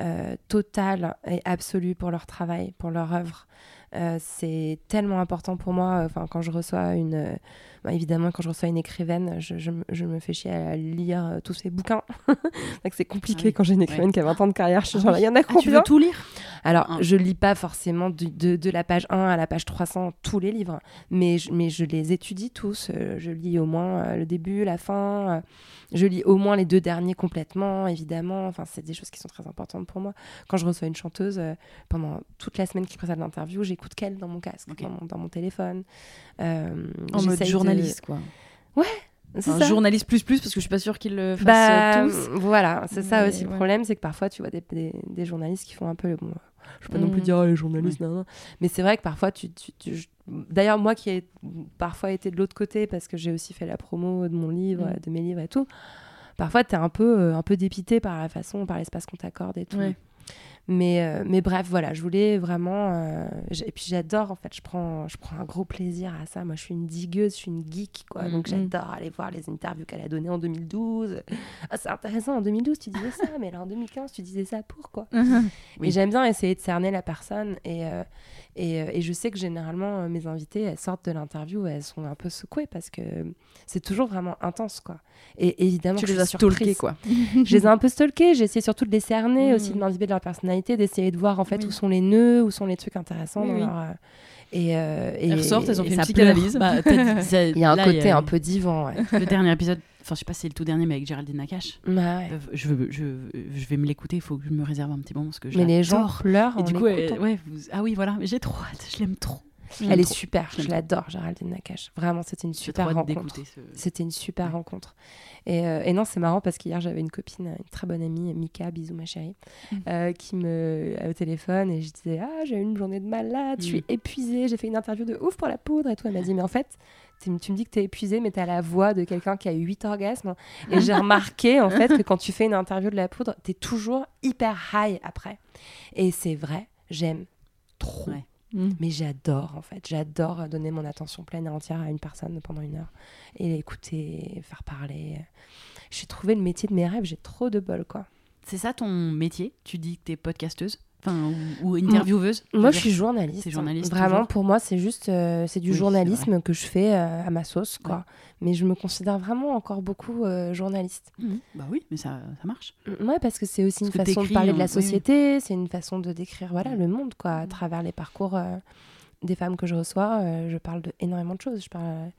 euh, totale et absolue pour leur travail, pour leur œuvre. Euh, c'est tellement important pour moi. Enfin, quand je reçois une, euh, bah, évidemment, quand je reçois une écrivaine, je, je me- je me fais chier à lire euh, tous ses bouquins. [LAUGHS] C'est compliqué Ah oui. quand j'ai une écrivaine Ouais. qui a 20 ans de carrière. Je Ah genre, oui. il y en a Ah, tu combien veux tout lire? Alors, Hein. je lis pas forcément de, de la page 1 à la page 300 tous les livres, mais je, mais je les étudie tous. Euh, Je lis au moins euh, le début, la fin. Je lis au moins les deux derniers complètement, évidemment. Enfin, c'est des choses qui sont très importantes pour moi. Quand je reçois une chanteuse, pendant toute la semaine qui précède l'interview, j'écoute qu'elle dans mon casque, dans, mon, dans mon téléphone. Euh, En mode de- journaliste, quoi. C'est Un ça. journaliste plus plus, parce que je suis pas sûre qu'ils le fassent Bah, euh, tous. voilà, c'est ça aussi le ouais. problème, c'est que parfois tu vois des, des, des journalistes qui font un peu le bon. Je peux pas non plus Mhm. dire ah, les journalistes, nan. mais c'est vrai que parfois tu. tu, tu- je- D'ailleurs, moi qui ai parfois été de l'autre côté parce que j'ai aussi fait la promo de mon livre, Mhm. de mes livres et tout, parfois tu es un peu, euh, un peu dépité par la façon, par l'espace qu'on t'accorde et tout. Ouais. Mais, euh, mais bref, voilà, je voulais vraiment. euh, et puis j'adore, en fait, je prends, je prends un gros plaisir à ça. Moi, je suis une digueuse, je suis une geek, quoi. Donc Mhm. j'adore aller voir les interviews qu'elle a données en 2012. Ah, c'est intéressant, en 2012, tu disais ça, mais là, en 2015, tu disais ça, pourquoi Oui. Et j'aime bien essayer de cerner la personne. Et, euh, et, euh, et je sais que généralement, euh, mes invités, elles sortent de l'interview, elles sont un peu secouées parce que c'est toujours vraiment intense, quoi. Et évidemment, Tu les as surprise. quoi. Je les ai un peu stalkés, j'ai essayé surtout de les cerner, Mm. aussi de m'inviter de leur personnalité, d'essayer de voir en fait Oui. où sont les nœuds, où sont les trucs intéressants Oui, dans oui. leur, euh, et, euh, et- Elles ressortent, elles ont Et fait une psychanalyse. Bah, [LAUGHS] Il y a un là, côté a- un peu divan, ouais. le dernier épisode enfin je sais pas si c'est le tout dernier mais avec Géraldine Nakache Bah ouais. Euh, je, veux- je, je vais me l'écouter il faut que je me réserve un petit moment parce que Mais les gens pleurent et du coup ouais vous- ah oui voilà mais j'ai trop hâte je l'aime trop Elle est super, Je l'adore, Géraldine Nakache. Vraiment, c'était une super rencontre. ce C'était une super Ouais. rencontre. Et, euh, et non, c'est marrant parce qu'hier, j'avais une copine, une très bonne amie, Mika, bisous ma chérie, Mm. euh, qui me au téléphone et je disais Ah, j'ai eu une journée de malade, je suis Mm. épuisée, j'ai fait une interview de ouf pour la poudre et tout. Elle m'a dit Mais en fait, tu me dis que tu es épuisée, mais tu as la voix de quelqu'un qui a eu 8 orgasmes. Et [LAUGHS] j'ai remarqué en fait que quand tu fais une interview de la poudre, tu es toujours hyper high après. Et c'est vrai, j'aime trop. Ouais. Mm. Mais j'adore en fait, j'adore donner mon attention pleine et entière à une personne pendant une heure et l'écouter, faire parler. J'ai trouvé le métier de mes rêves, j'ai trop de bol quoi. c'est ça ton métier? Tu dis que t'es podcasteuse? Enfin, ou, ou intervieweuse Moi, je suis journaliste. C'est journaliste, Vraiment, toujours. pour moi, c'est juste euh, c'est du Oui, journalisme que je fais euh, à ma sauce, quoi. Ouais. Mais je me considère vraiment encore beaucoup euh, journaliste. Mhm. Bah oui, mais ça, ça marche. Ouais, parce que c'est aussi une Parce façon de parler de la oui. société, c'est une façon de décrire voilà le monde, quoi, à travers les parcours des femmes que je reçois. je parle de énormément de choses. Je parle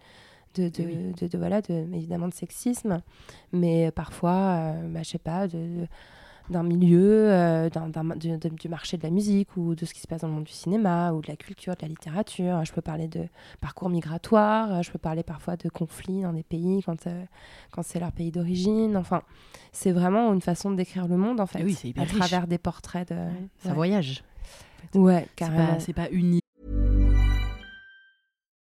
de, de, Oui. de- de- voilà, de, évidemment de sexisme, mais parfois, bah, je sais pas, de- d'un milieu, euh, d'un, d'un- du, de- du marché de la musique ou de ce qui se passe dans le monde du cinéma ou de la culture, de la littérature. Je peux parler de parcours migratoires, euh, je peux parler parfois de conflits dans des pays quand, euh, quand c'est leur pays d'origine. Enfin, c'est vraiment une façon de décrire le monde en fait, oui, c'est à riche. travers des portraits de. Ça ouais. voyage. Ouais, C'est carrément. pas, c'est pas uni.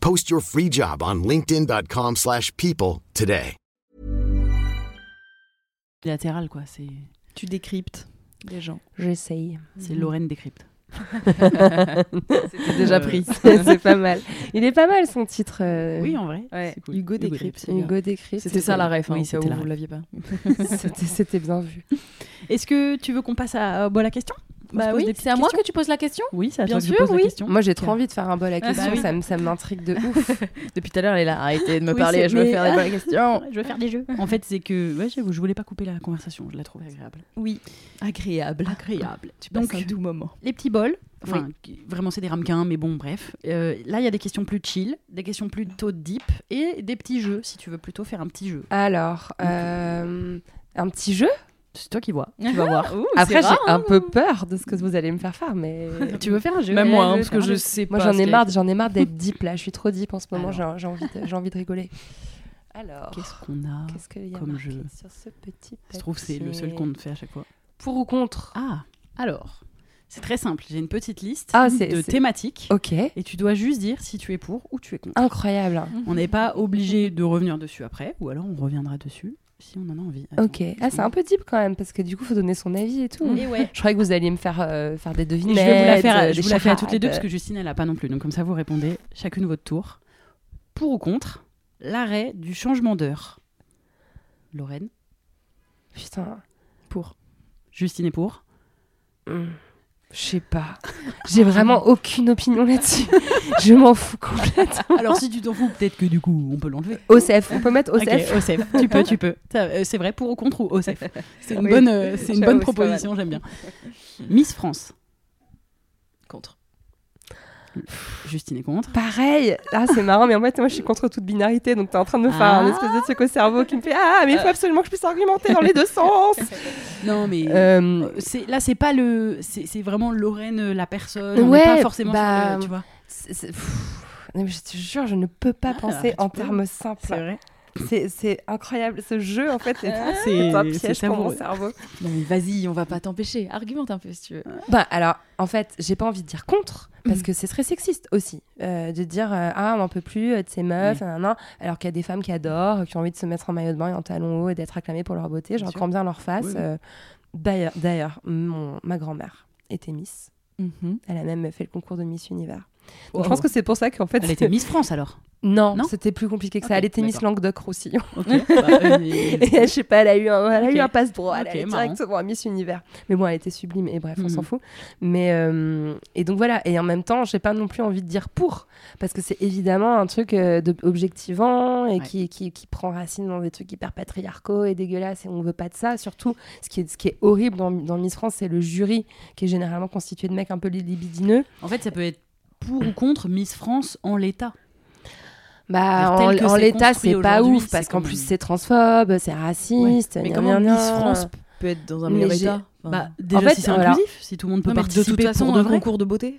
Post your free job on linkedin.com/people slash people today. Latéral, quoi. C'est, Tu décryptes des gens. J'essaye. c'est Lorraine décrypte. [LAUGHS] C'était déjà Euh, pris. [LAUGHS] c'est pas mal. Il est pas mal son titre. euh, Oui, en vrai. Ouais, c'est cool. Hugo décrypte. Hugo décrit. C'était ça la ref, hein, Oui, c'était où la vous l'aviez pas. C'était bien vu. Est-ce que tu veux qu'on passe à, à la question? Bah oui, c'est à moi questions que tu poses la question Oui, c'est à Bien toi que je sûr, pose oui. la question. Moi, j'ai trop envie de faire un bol à question. bah oui. Ça m'intrigue de [LAUGHS] ouf. Depuis tout à l'heure, elle est là. Arrêtez de me Oui, parler, je veux mais- faire des bonnes questions. [LAUGHS] Je veux faire des jeux. En fait, c'est que ouais, je voulais pas couper la conversation. Je la trouvais agréable. Oui, agréable. Agréable. Tu Donc, passes un doux moment. les petits bols. Enfin, vraiment, c'est des ramequins, mais bon, bref. Euh, là, il y a des questions plus chill, des questions plutôt deep et des petits jeux, si tu veux plutôt faire un petit jeu. Alors, euh, un petit jeu? C'est toi qui vois. Tu vas voir. [LAUGHS] Après, j'ai un peu peur de ce que vous allez me faire faire, mais. [LAUGHS] tu veux faire un jeu Même moi, hein, parce que je jeu. sais Moi, pas. j'en ce ai marre, j'en ai marre d'être deep là. Je suis trop deep en ce moment. J'ai Alors. j'ai envie, de, j'ai envie de rigoler. Alors, Qu'est-ce qu'on a qu'est-ce qu'il y a comme jeu sur ce petit Je trouve que c'est le seul qu'on fait à chaque fois. Pour ou contre? Ah, alors, c'est très simple. J'ai une petite liste Ah, de thématiques Ok. et tu dois juste dire si tu es pour ou tu es contre. Incroyable. On n'est pas obligé de revenir dessus après, ou alors on reviendra dessus si on en a envie. Attends, Ok. Ah, c'est un peu deep quand même, parce que du coup, faut donner son avis et tout. Et ouais. Je croyais que vous alliez me faire euh, faire des Et devinettes. je vais vous la faire, euh, je vous la fais à toutes les deux parce que Justine elle a pas non plus. Donc comme ça vous répondez chacune votre tour. Pour ou contre l'arrêt du changement d'heure. Lorraine, Putain. Pour. Justine est pour. Hmm. Je sais pas. J'ai vraiment aucune opinion là-dessus. [LAUGHS] je m'en fous complètement. Alors si tu t'en fous, peut-être que du coup on peut l'enlever. OCF, on peut mettre OCF. OCF. tu peux, tu peux. Euh, C'est vrai, pour ou contre ou OCF. C'est une Oui, bonne, euh, c'est une bonne proposition, j'aime bien. Miss France. Contre. Justine est contre. Pareil. Ah, c'est marrant, mais en fait, moi, je suis contre toute binarité. Donc, t'es en train de me faire Ah. un espèce de truc au cerveau qui me fait Ah, mais il faut absolument que je puisse argumenter dans les deux sens. [LAUGHS] Non mais Euh, c'est là c'est pas le c'est c'est vraiment Lorraine euh, la personne. on Ouais, pas forcément bah, le- tu vois. c'est- c'est-. Non, mais je te jure, je ne peux pas Ah, penser tu en peux. termes simples. vrai. C'est c'est incroyable. Ce jeu, en fait, c'est Ah, c'est c'est- un c'est piège pour mon cerveau. Non mais vas-y, on va pas t'empêcher. Argumente un peu si tu veux. Bah, alors, en fait, j'ai pas envie de dire contre. Parce que c'est très sexiste aussi, euh, de dire euh, Ah, on n'en peut plus euh, de ces meufs, alors qu'il y a des femmes qui adorent, qui ont envie de se mettre en maillot de bain et en talons hauts et d'être acclamées pour leur beauté. Grand bien leur face. Oui, D'ailleurs, d'ailleurs, ma grand-mère était Miss. Elle a même fait le concours de Miss Univers. Donc, je pense que c'est pour ça qu'en fait. elle était Miss France alors. Non, Non c'était plus compliqué que ça. Elle était Miss. Languedoc-Roussillon. Ok. [LAUGHS] Bah, euh, Et je sais pas, elle a eu un, elle a eu un passe-droit. Elle est directement à Miss Univers. Mais bon, elle était sublime. Et bref, on Mhm. s'en fout. Mais euh, et donc voilà. Et en même temps, j'ai pas non plus envie de dire pour, parce que c'est évidemment un truc euh, de- objectivant et Ouais. qui, qui, qui prend racine dans des trucs hyper patriarcaux et dégueulasses. Et on veut pas de ça. Surtout, ce qui est, ce qui est horrible dans, dans Miss France, c'est le jury qui est généralement constitué de mecs un peu li- libidineux. En fait, ça peut être pour ou contre Miss France en l'état. Bah, en, en l'état, c'est pas ouf parce qu'en plus c'est transphobe, c'est raciste. Mais gna, comment. Miss France peut être dans un Mais meilleur état Enfin, Bah, déjà, fait, si c'est voilà. inclusif, si tout le monde peut non, mais de participer toute façon, pour de concours de beauté.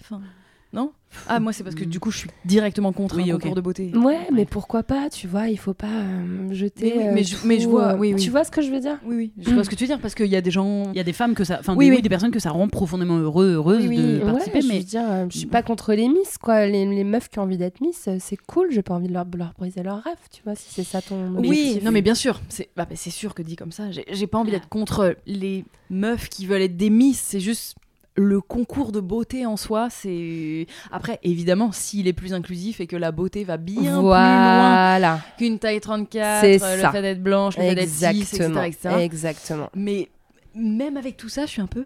Non Ah, moi, c'est parce que du coup, je suis directement contre Oui, un concours de beauté. Ouais, mais pourquoi pas Tu vois, il faut pas euh, jeter. Mais oui, euh, mais je- mais vois, euh, oui, oui. Tu vois ce que je veux dire? Oui, oui, je Mm. vois ce que tu veux dire, parce qu'il y a des gens. Il y a des femmes que ça, enfin Oui, des, oui. oui, des personnes que ça rend profondément heureux, heureuses Oui, de oui. participer, ouais, je mais veux dire, je suis pas contre les Miss, quoi. Les, les meufs qui ont envie d'être Miss, c'est cool. J'ai pas envie de leur, leur briser leur rêve, tu vois, si c'est ça ton. Oui, non mais bien sûr, c'est bah, bah, c'est sûr que dit comme ça, j'ai j'ai pas envie d'être contre les meufs qui veulent être des miss, c'est juste le concours de beauté en soi, c'est après évidemment s'il est plus inclusif et que la beauté va bien plus loin qu'une taille 34, C'est euh, le ça. fait d'être blanche, le fait d'être cis, etc., Exactement. etc. Exactement. Mais même avec tout ça, je suis un peu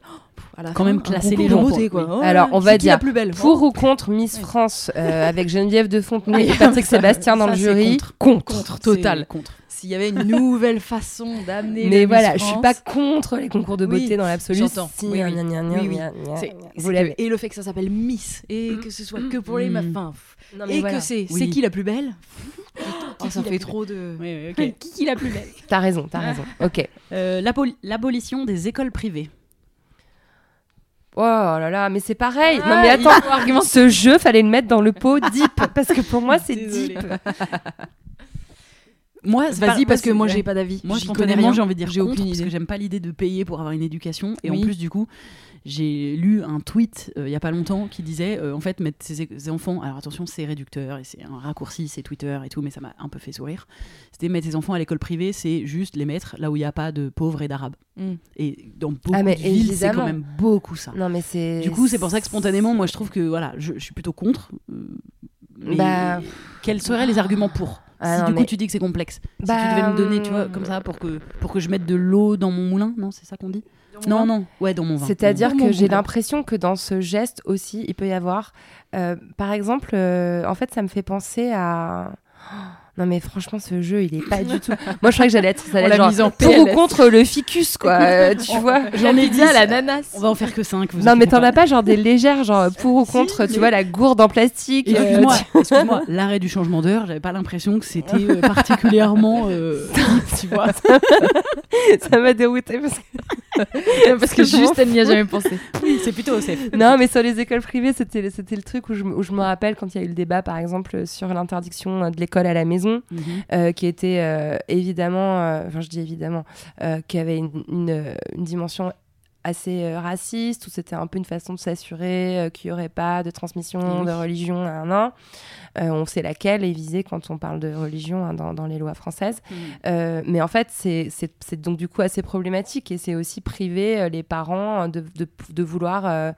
à la Quand fin, même classer concours les de gens, beauté quoi. quoi. Oui. Oh, Alors, on c'est va dire la plus belle Pour ou contre Miss. France euh, avec [LAUGHS] Geneviève de Fontenay et Patrick Sébastien dans Ça, le jury contre. Contre. total. contre. S'il y avait une nouvelle [LAUGHS] façon d'amener Mais voilà, je suis pas contre les concours de beauté Oui, dans l'absolu. j'entends. Si, Oui, oui. et le fait que ça s'appelle Miss et que ce soit que pour les Mm. meufs, enfin, pff, Non, mais et voilà. que c'est Oui. c'est qui la plus belle [LAUGHS] Oh, ça fait trop de Oui, [LAUGHS] qui qui la plus belle T'as raison, t'as raison. Ok. Euh, l'aboli- L'abolition des écoles privées. Oh là là, mais c'est pareil. non Ah, mais il attends, argumenter. ce jeu, fallait le mettre dans le pot deep parce que pour moi c'est deep. Moi, c'est pas- Vas-y parce que moi j'ai pas d'avis. Moi, J'y spontanément, connais rien. j'ai envie de dire J'ai aucune parce idée. que j'aime pas l'idée de payer pour avoir une éducation. Et en plus, du coup, j'ai lu un tweet euh, il y a pas longtemps qui disait, euh, en fait, mettre ses, ses enfants. Alors attention, c'est réducteur et c'est un raccourci, c'est Twitter et tout, mais ça m'a un peu fait sourire. C'était mettre ses enfants à l'école privée, c'est juste les mettre là où il n'y a pas de pauvres et d'arabes. Mm. Et dans beaucoup Ah, mais de villes, c'est quand même beaucoup ça. Non mais c'est. Du coup, c'est pour ça que spontanément, moi, je trouve que voilà, je, je suis plutôt contre. euh, mais Bah, quels seraient les arguments pour? Ah Si non, du coup mais- tu dis que c'est complexe, si Bah, tu devais me donner, tu vois, hum. comme ça, pour que pour que je mette de l'eau dans mon moulin, non, c'est ça qu'on dit Non, non, ouais, dans mon vin. C'est-à-dire que j'ai l'impression que dans ce geste aussi, il peut y avoir, euh, par exemple, euh, en fait, ça me fait penser à. Oh, Non mais franchement, ce jeu, il est pas du tout. [LAUGHS] Moi, je croyais que j'allais être, ça allait être genre en pour ou contre le ficus, quoi. [LAUGHS] euh, tu vois. J'en ai dit à l'ananas. On va en faire que 5 Non mais t'en as pas genre des légères, genre [LAUGHS] pour ou contre, tu mais- vois la gourde en plastique. euh, Excuse-moi, tu- excuse-moi, l'arrêt du changement d'heure, j'avais pas l'impression que c'était euh, particulièrement, euh, tu vois. ça m'a dérouté parce que Parce que juste elle n'y a jamais pensé. [LAUGHS] C'est plutôt safe. Non, mais sur les écoles privées, c'était c'était le truc où je, me- où je me rappelle quand il y a eu le débat, par exemple, sur l'interdiction de l'école à la maison, Mhm. euh, qui était euh, évidemment, euh, enfin je dis évidemment, euh, qui avait une, une- une dimension assez euh, raciste, où c'était un peu une façon de s'assurer euh, qu'il n'y aurait pas de transmission Oui. de religion à un an. Euh, on sait laquelle est visée quand on parle de religion hein, dans, dans les lois françaises. Euh, mais en fait, c'est donc du coup assez problématique et c'est aussi priver euh, les parents de, de, de vouloir.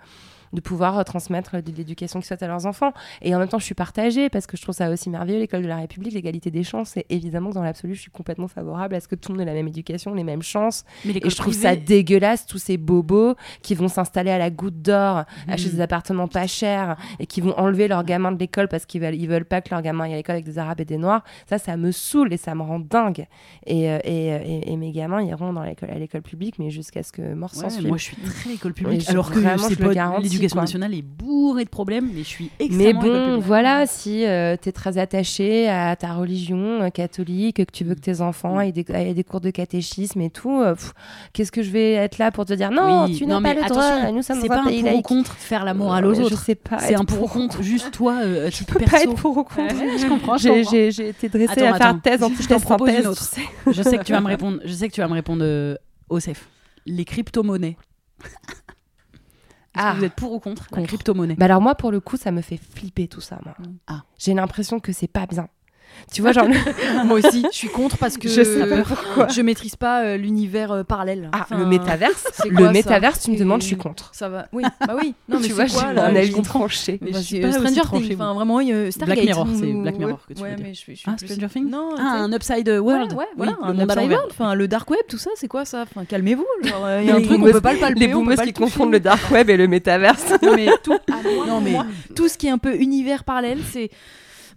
De pouvoir euh, transmettre de l'éducation qui soit à leurs enfants. Et en même temps, je suis partagée parce que je trouve ça aussi merveilleux, l'école de la République, l'égalité des chances. Et évidemment que dans l'absolu, je suis complètement favorable à ce que tout le monde ait la même éducation, les mêmes chances. Mais Et je trouve ça dégueulasse, tous ces bobos qui vont s'installer à la goutte d'or, acheter des appartements pas chers et qui vont enlever leurs gamins de l'école parce qu'ils veulent, ils veulent pas que leurs gamins aillent à l'école avec des arabes et des noirs. Ça, ça me saoule et ça me rend dingue. Et, euh, et, euh, et- et mes gamins iront dans l'école, à l'école publique, mais jusqu'à ce que mort s'en Ouais, moi, je suis très école publique, je- alors que c'est pas garantis, l'éducation nationale est bourrée de problèmes, mais je suis Mais extrêmement école bon, voilà, si tu es très attaché à ta religion euh, catholique, que tu veux que tes enfants aient des, aient des cours de catéchisme et tout, euh, qu'est-ce que je vais être là pour te dire non, Oui, tu n'as pas mais le droit, nous sommes dans pas un un pays pour ou contre faire la morale aux Euh, Je autres. sais pas. C'est un pour ou contre, juste toi, euh, [LAUGHS] Je titre peux pas être pour ou contre. Je comprends, je J'ai- été dressée Attends, à faire attends. thèse, en Je thèse propose une autre. tu. Je sais que tu vas me répondre. Je sais que tu vas me répondre, euh, Osef. Les crypto-monnaies. Ah. que vous êtes pour ou contre, la Contre. crypto-monnaie Bah alors moi, pour le coup, ça me fait flipper tout ça, moi. Ah. J'ai l'impression que c'est pas bien. Tu vois, genre... [LAUGHS] Moi aussi, je suis contre parce que Je sais pas pourquoi. je maîtrise pas euh, l'univers euh, parallèle. Ah, Enfin, le métaverse c'est Le quoi, ça métaverse, tu me demandes, je suis contre. Ça va. Oui, bah oui. [LAUGHS] Non, mais tu vois, c'est quoi j'ai là un Je avis tranché. Mais Bah, je suis c'est, pas euh, aussi Stranger tranchée, Things, moi. enfin vraiment euh, Stargate. Mirror, c'est ou- Black Mirror que tu Ouais, veux dire. mais je suis, je suis Ah, plus- Stranger Things Non, Ah, un Upside World. Ouais, ouais, Oui, voilà, le un monde à upside l'envers. world, enfin le dark web, tout ça, c'est quoi ça? Enfin, calmez-vous. genre, euh, Il y a un Les truc on boomers- peut pas le palper. Les on peut boomers pas qui le toucher. confondent le dark web et le métaverse. Non, mais tout. [LAUGHS] non mais tout ce qui est un peu univers parallèle, c'est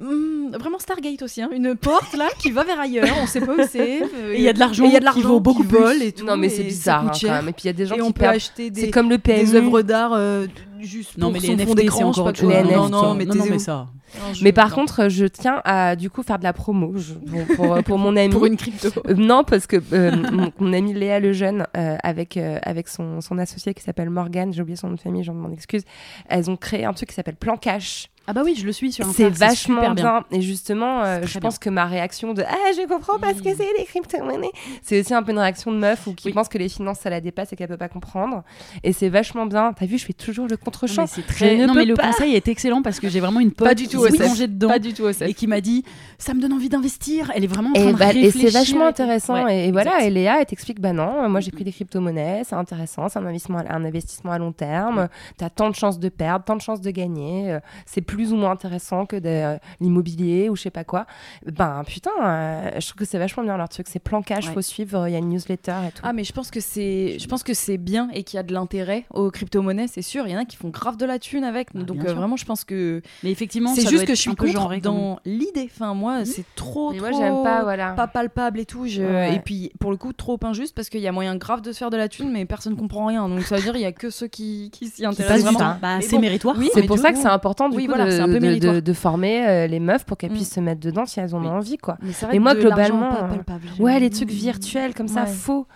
Hmm, vraiment Stargate aussi, hein. une porte là qui va vers ailleurs, on sait pas où c'est. [LAUGHS] euh, Et il y a de l'argent il y a de qui l'argent vaut beaucoup qui plus. vole et tout. Non, mais c'est bizarre hein, cher. quand même. Et puis il y a des gens Et qui on peut perdent. acheter des, C'est comme le PMU. des œuvres d'art euh, juste Non, pour mais son les fond NFT, c'est encore autre chose. Non, NFT. non, mais non, mais ça. Non, Mais par non. contre, je tiens à du coup faire de la promo je- pour, pour, pour mon [LAUGHS] ami. pour une crypto. Euh, non, parce que euh, mon, mon amie Léa Lejeune, euh, avec, euh, avec son, son associé qui s'appelle Morgane, j'ai oublié son nom de famille, j'en m'en excuse, elles ont créé un truc qui s'appelle Plan Cash. Ah bah oui, je le suis sur Insta. C'est vachement super bien. Et justement, euh, je pense que ma réaction de Ah, je comprends pas ce que c'est les crypto-monnaies, c'est aussi un peu une réaction de meuf ou qui Oui. pense que les finances ça la dépasse et qu'elle peut pas comprendre. Et c'est vachement bien. T'as vu, je fais toujours le Non, contre-champ. mais c'est très... Non mais le pas. conseil est excellent parce que j'ai vraiment une pote Pas du tout qui s'est dedans Pas du tout et qui m'a dit ça me donne envie d'investir. Elle est vraiment en train Et, de bah, et c'est vachement intéressant. Ouais, et, et voilà, exact. et Léa, elle t'explique bah non, moi j'ai pris des crypto-monnaies, c'est intéressant, c'est un investissement, un investissement à long terme, t'as tant de chances de perdre, tant de chances de gagner, euh, c'est plus ou moins intéressant que de euh, l'immobilier ou je sais pas quoi. Ben putain, euh, je trouve que c'est vachement bien leur truc, c'est plan cash, Ouais. faut suivre, il y a une newsletter et tout. Ah mais je pense que c'est je pense que c'est bien et qu'il y a de l'intérêt aux crypto-monnaies, c'est sûr, il y en a qui font grave de la thune avec. Ah, donc euh, vraiment je pense que Mais effectivement, c'est juste doit que je suis un peu dans l'idée. Enfin moi, c'est trop Mais trop moi j'aime pas, voilà. pas palpable et tout. je- Ouais. Et puis pour le coup trop injuste parce qu'il y a moyen grave de se faire de la thune mais personne comprend rien. Donc ça veut dire il y a que ceux qui, qui s'y intéressent vraiment. Bah, c'est bon, méritoire. oui, C'est pour ça que c'est important du oui, coup voilà, de, c'est un peu de- de- de former euh, les meufs pour qu'elles Mm. puissent se mettre dedans si elles en ont envie quoi. Mais moi, globalement, pas euh, Ouais, les trucs virtuels comme ça, Ouais. Ah, faux.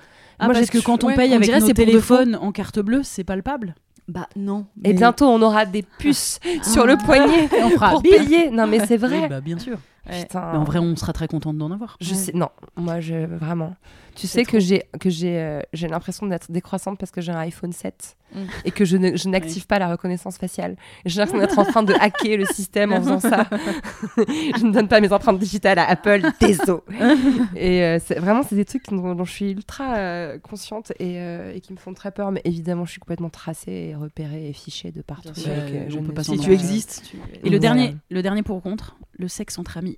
Moi, parce que quand on ouais, paye on avec dirait nos téléphones en carte bleue, c'est palpable. Bah non. Et mais- bientôt, on aura des puces sur le poignet Et on fera pour payer. Non, mais c'est [LAUGHS] vrai. Oui, bah, bien sûr. Ouais. Putain. Mais en vrai, on sera très contente d'en avoir. je Ouais. sais. Non, moi, je vraiment. Tu sais que j'ai que j'ai euh, j'ai l'impression d'être décroissante parce que j'ai un iPhone 7 Mm. et que je ne- je n'active pas la reconnaissance faciale. J'ai l'impression d'être en train de hacker le système en faisant ça. [LAUGHS] je ne donne pas mes empreintes digitales à Apple, désolé. [LAUGHS] et euh, c'est- vraiment, c'est des trucs dont, dont je suis ultra euh, consciente et, euh, et qui me font très peur. Mais évidemment, je suis complètement tracée et repérée et fichée de partout. Bien sûr. et que Euh, je pas Si tu existes. tu- Et le dernier, le dernier pour ou contre, le sexe entre amis.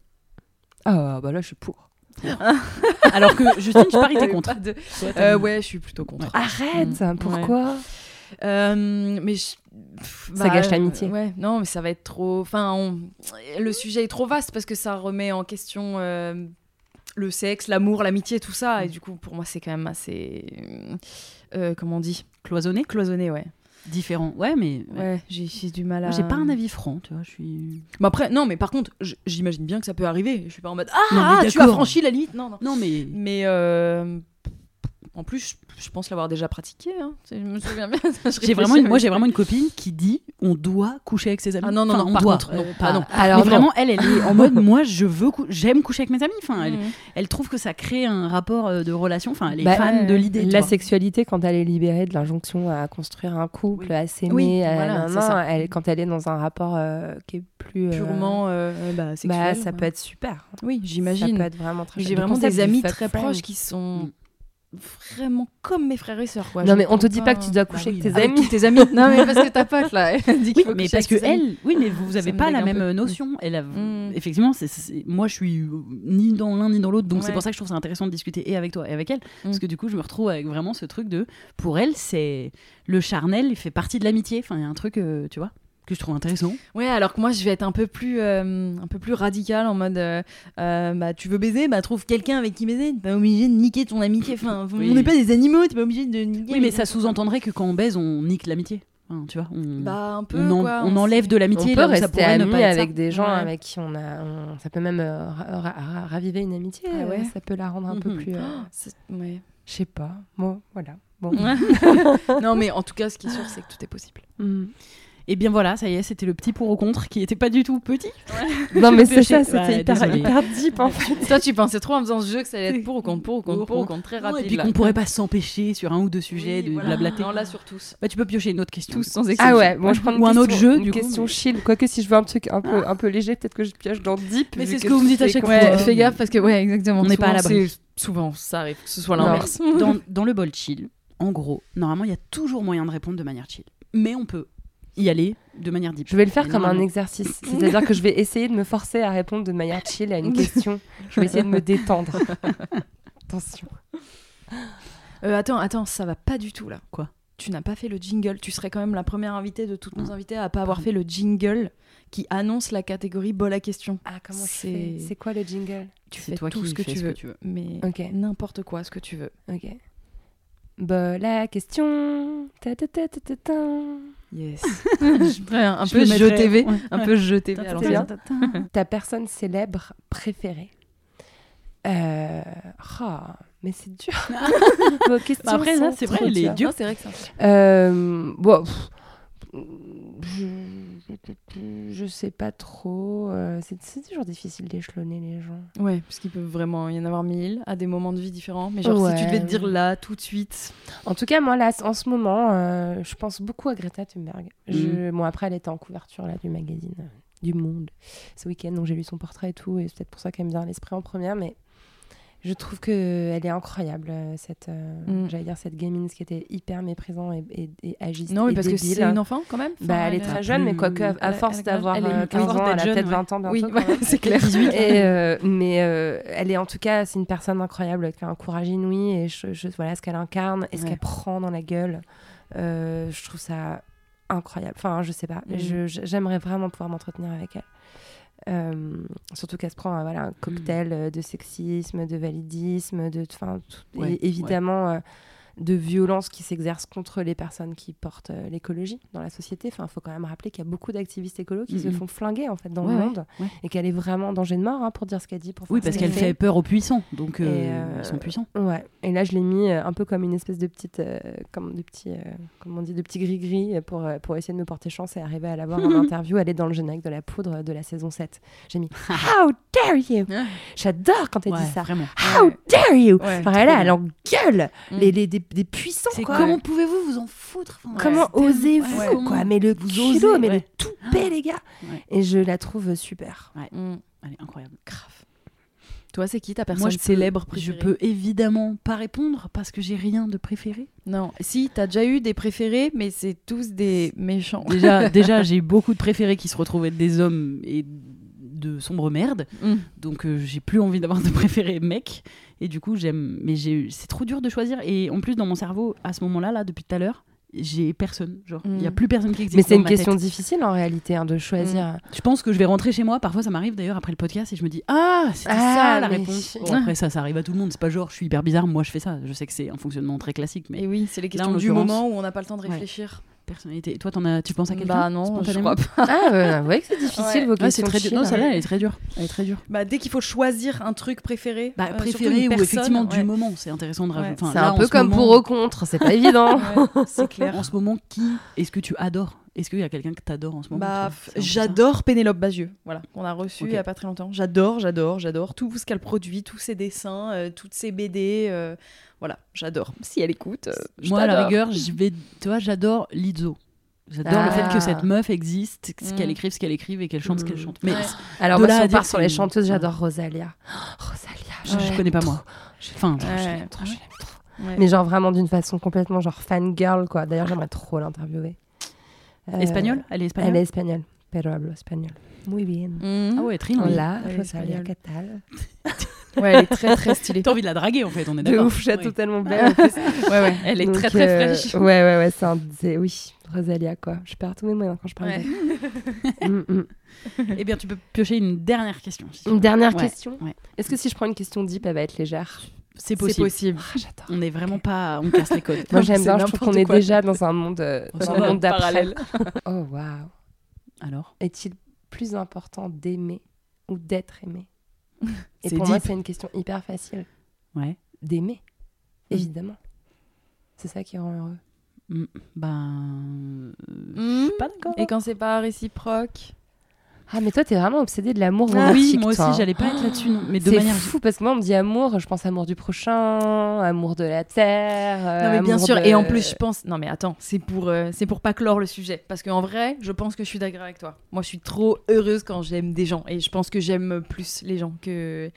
Ah bah là, je suis pour. [LAUGHS] Alors que Justine, je parie t'es contre. De- Euh, ouais, je suis plutôt contre. Arrête Mm. Pourquoi Euh, mais je- pff, Ça gâche l'amitié. euh, Ouais, non, mais ça va être trop. Enfin, on- le sujet est trop vaste parce que ça remet en question euh, le sexe, l'amour, l'amitié, tout ça. Et du coup, pour moi, c'est quand même assez. euh, comment on dit? Cloisonné, Cloisonné, ouais. Différent. Ouais, mais ouais. Ouais, j'ai j'ai du mal à. J'ai pas un avis franc, tu vois. Je suis. Mais après, non, mais par contre, j'imagine bien que ça peut arriver. Je suis pas en mode Ah, Non, ah, tu as franchi la limite. Non, non. Non, mais Mais euh, en plus, je, je pense l'avoir déjà pratiqué. hein. Je me souviens bien. [LAUGHS] Je j'ai vraiment, réfléchis, une, moi, j'ai vraiment une copine qui dit on doit coucher avec ses amis. Ah non, non, Enfin, non, on par doit. contre, non, Euh, pas non. Alors, mais non. vraiment, elle, elle est en mode [LAUGHS] moi, je veux, cou- j'aime coucher avec mes amis. Enfin, elle, Mhm. elle trouve que ça crée un rapport euh, de relation. Enfin, elle est Bah, fan de l'idée. La sexualité, quand elle est libérée de l'injonction à construire un couple, Oui. à s'aimer, Oui, à- voilà, ça. elle, quand elle est dans un rapport euh, qui est plus euh, Purement euh, bah, sexuel. bah, ça ouais. peut être super. Oui, Ça j'imagine. peut être vraiment très J'ai vraiment des amis très proches qui sont Mm. Vraiment comme mes frères et sœurs. Quoi. Non mais on te dit pas que tu dois coucher oui, avec tes bah, Avec amis. tous tes amis. non mais parce que ta pote là, elle dit qu'il Oui, faut mais coucher parce que amis. elle, oui, mais vous avez pas la même peu. notion. Elle a, Mm. effectivement, moi, je suis euh, ni dans l'un ni dans l'autre, donc c'est pour ça que je trouve ça intéressant de discuter et avec toi et avec elle, parce Mm. que du coup, je me retrouve avec vraiment ce truc de, pour elle, c'est le charnel, il fait partie de l'amitié. Enfin, il y a un truc, euh, tu vois, que je trouve intéressant. Ouais, alors que moi je vais être un peu plus, euh, un peu plus radical en mode, euh, euh, bah tu veux baiser, bah trouve quelqu'un avec qui baiser. T'es pas obligé de niquer ton amitié. Enfin, [LAUGHS] Oui. on n'est pas des animaux, t'es pas obligé de niquer. Oui, mais ça sous-entendrait que quand on baise, on nique l'amitié. Enfin, tu vois, on, Bah un peu. on, en- quoi, on enlève de On l'amitié peut là où ça rester pourrait ne amis pas être ça. avec des gens Ouais. avec qui on a, on- ça peut même euh, ra- ra- ra- raviver une amitié. Ah ouais. Ça peut la rendre un peu Mhm. plus. euh, C'est- ouais. Je sais pas. Bon, voilà. Bon. [LAUGHS] non mais en tout cas, ce qui est sûr, c'est que tout est possible. Mm. Et bien voilà, ça y est, c'était le petit pour ou contre qui était pas du tout petit. Non mais c'est ça, c'était hyper, deep en fait. Toi, tu pensais trop en faisant ce jeu que ça allait être pour ou contre, pour ou contre, pour ou contre, très Non, rapide. et puis qu'on pourrait pas s'empêcher sur un ou deux sujets Oui, de voilà. blablater. Non, là sur tous. Bah, tu peux piocher une autre question. Tous sans exception. Ah ouais, bon je prends une Ou un autre jeu, une du coup, question mais- chill. Quoique si je veux un truc un peu, un peu léger, peut-être que je pioche dans deep. Mais c'est ce que vous me dites à chaque fois. Ouais, fais gaffe parce que ouais, exactement. On n'est pas à Souvent, l'abri. Souvent, ça arrive que ce soit l'inverse. dans le bol chill, en gros, normalement, il y a toujours moyen de répondre de manière chill. Mais on peut y aller de manière deep. Je vais le faire comme un exercice. C'est-à-dire que je vais essayer de me forcer à répondre de manière [LAUGHS] chill à une question. Je vais essayer de me détendre. [LAUGHS] Attention. Euh, attends, attends, ça va pas du tout là. Quoi? Tu n'as pas fait le jingle. Tu serais quand même la première invitée de toutes nos invités à pas avoir fait le jingle qui annonce la catégorie bol à question. Ah, comment C'est- C'est quoi le jingle? Tu fais toi tout qui ce que tu ce que tu veux. mais Ok. n'importe quoi, ce que tu veux. Ok. Bah, la question. Ta, ta, ta, ta, ta, ta. Yes. [LAUGHS] un Je peu jeu TV, ouais, un ouais. peu jeu TV. à Ta- personne célèbre préférée euh... ah, mais c'est dur. [LAUGHS] Vos questions Bah après, là, c'est vrai, elle est. Non, c'est vrai que c'est un peu- Euh, bon, pff, je... je sais pas trop. euh, c'est toujours difficile d'échelonner les gens. Ouais, parce qu'il peut vraiment y en avoir mille à des moments de vie différents. Mais genre, si tu Ouais. devais te dire là, tout de suite. En tout cas, moi, là, en ce moment, euh, je pense beaucoup à Greta Thunberg. Je... Bon, après, elle était en couverture là, du magazine euh, du Monde ce week-end, donc j'ai lu son portrait et tout, et c'est peut-être pour ça qu'elle me vient à l'esprit en première, mais je trouve qu'elle est incroyable, euh, cette, euh, Mm. j'allais dire, cette gamine qui était hyper méprisant et, et, et agiste. Non, mais parce que c'est une enfant quand même. Bah, elle est très jeune, mais quoique, à, à force d'avoir elle est- euh, à 15 force ans, elle a peut-être ouais. 20 ans bientôt. Oui, [LAUGHS] c'est clair. 18. Et, euh, mais euh, elle est en tout cas, c'est une personne incroyable qui a un courage inouï et je, je- voilà ce qu'elle incarne et ce Ouais. qu'elle prend dans la gueule. euh, je trouve ça incroyable. Enfin, je sais pas. Je- J'aimerais vraiment pouvoir m'entretenir avec elle. Euh, surtout qu'elle se prend voilà, un cocktail euh, de sexisme, de validisme, de, enfin, tout- Ouais, et évidemment euh, de violence qui s'exerce contre les personnes qui portent euh, l'écologie dans la société. Enfin, il faut quand même rappeler qu'il y a beaucoup d'activistes écolos qui se font flinguer en fait dans Ouais, le monde ouais. et qu'elle est vraiment en danger de mort hein, pour dire ce qu'elle dit. Pour Oui, parce ce qu'elle fait peur aux puissants, donc euh, euh, ils sont puissants. Ouais. Et là, je l'ai mis euh, un peu comme une espèce de petite, comme de comment on dit, de petits gris-gris pour, euh, pour essayer de me porter chance et arriver à l'avoir en [LAUGHS] interview. Elle est dans le générique de la poudre de la saison 7. J'ai mis [LAUGHS] How dare you. J'adore quand elle dit ça. vraiment. How dare you Enfin, trop elle, engueule Mm. les, les, des, puissants. Quoi. comment pouvez-vous vous en foutre Enfin, Comment osez-vous Ouais, quoi comment Mais le vous culot, osez, mais ouais. le toupet, les gars. Ouais. Et je la trouve super. Mm. Elle est incroyable. Grave. Toi, c'est qui ta personne Moi, je peux- célèbre Je préférée peux évidemment pas répondre parce que j'ai rien de préféré. Non, si, t'as déjà eu des préférés, mais c'est tous des méchants. Déjà, [LAUGHS] déjà j'ai beaucoup de préférés qui se retrouvent être des hommes et de sombres merdes. Mm. Donc euh, j'ai plus envie d'avoir de préférés mecs. Et du coup, j'aime. Mais j'ai- c'est trop dur de choisir. Et en plus, dans mon cerveau, à ce moment-là, là, depuis tout à l'heure, j'ai personne. Genre, il y a Mm. plus personne qui existe. Mais c'est une ma question tête. difficile en réalité hein, de choisir. Je pense que je vais rentrer chez moi. Parfois, ça m'arrive d'ailleurs après le podcast et je me dis Ah, c'était Ah, ça la réponse. Bon, après, ça, ça arrive à tout le monde. C'est pas genre, je suis hyper bizarre, moi je fais ça. Je sais que c'est un fonctionnement très classique, mais Et oui, c'est les questions du moment où on n'a pas le temps de Ouais. Personnalité. Et toi, t'en as, tu penses à quelqu'un Bah non, je crois pas. [LAUGHS] Ah, ouais, vous voyez que c'est difficile Ouais. vos Ouais, c'est questions. très dur. chill, Non, celle-là, elle est très dure. Elle est très dure. Bah, dès qu'il faut choisir un truc préféré, Bah, euh, préféré ou personne, effectivement du ouais. moment, c'est intéressant de Ouais. rajouter. Enfin, C'est un en peu ce comme moment- pour ou contre, c'est pas [LAUGHS] évident. Ouais, c'est clair. En ce moment, qui est-ce que tu adores? Est-ce qu'il y a quelqu'un que t'adores en ce moment Bah, j'adore Pénélope Bagieux, voilà, qu'on a reçu Ok. il y a pas très longtemps. J'adore, j'adore, j'adore tout ce qu'elle produit, tous ses dessins, euh, toutes ses BD, euh, voilà, j'adore. Si elle écoute, euh, Moi, à la rigueur, je vais. Tu vois, j'adore Lizzo. J'adore le fait Ah. que cette meuf existe, ce Mm. qu'elle écrive, ce qu'elle écrive et qu'elle chante ce qu'elle Mm. chante. Mais Ouais. Alors, De moi, là si on part sur les chanteuses, Ouais. j'adore Rosalia. Oh, Rosalia, je, je, je connais pas trop. moi. Enfin, Je Ouais. l'aime trop, je l'aime trop. Ouais. Mais genre vraiment d'une façon complètement genre fangirl, quoi. D'ailleurs, j'aimerais trop l'interviewer. Euh, espagnole Elle est espagnole Elle est espagnole. Pero hablo espagnol. Muy bien. Mhm. Ah ouais, trilingue. Hola, est Rosalia, espagnole. ¿qué tal? [LAUGHS] Ouais, elle est très très stylée. T'as envie de la draguer en fait, on est De d'accord. ouf, j'ai Ouais. totalement [LAUGHS] belle. en plus. Ouais, ouais, elle est Donc, très très euh, fraîche. Ouais, ouais, ouais, c'est un- c'est- Oui, Rosalia, quoi. Je perds tous mes moyens quand je parle Ouais. d'elle. Mm, mm. [LAUGHS] Eh bien, tu peux piocher une dernière question. si Une veux. dernière Ouais, question. ouais. Est-ce que si je prends une question deep, elle va être légère? C'est C'est possible. possible. Ah. On n'est vraiment pas. On casse les codes. [LAUGHS] Moi, j'aime bien. Je trouve qu'on est déjà dans un monde, euh, Oh, dans un monde d'après. parallèle. [LAUGHS] Oh, waouh. Alors Est-il plus important d'aimer ou d'être aimé [LAUGHS] Et pour moi, c'est une question hyper facile. Ouais. D'aimer, Mm. évidemment. C'est ça qui rend heureux. Mm, Ben. euh, Mhm. Pas d'accord. Et quand c'est pas réciproque Ah, mais toi, t'es vraiment obsédé de l'amour Ah romantique, oui, moi toi, aussi, hein. j'allais pas être là-dessus. non. Mais de C'est manière. fou parce que moi on me dit amour, je pense amour du prochain, amour de la terre. euh, Non mais bien amour sûr de- et en plus je pense non mais attends c'est pour euh, c'est pour pas clore le sujet parce qu'en vrai je pense que je suis d'accord avec toi moi je suis trop heureuse quand j'aime des gens et je pense que j'aime plus les gens que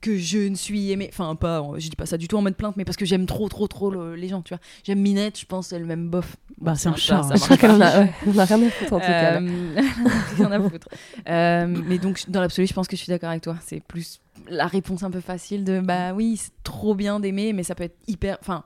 que je ne suis aimée enfin pas je dis pas ça du tout en mode plainte mais parce que j'aime trop trop trop le- les gens tu vois j'aime Minette je pense elle même bof Bah, c'est un ça, chat. ça hein. crois pas. [LAUGHS] qu'on a, ouais, on a rien à foutre en tout cas. Euh, [LAUGHS] rien à foutre. Euh, mais donc, dans l'absolu, je pense que je suis d'accord avec toi. C'est plus la réponse un peu facile de bah oui, c'est trop bien d'aimer, mais ça peut être hyper. Enfin,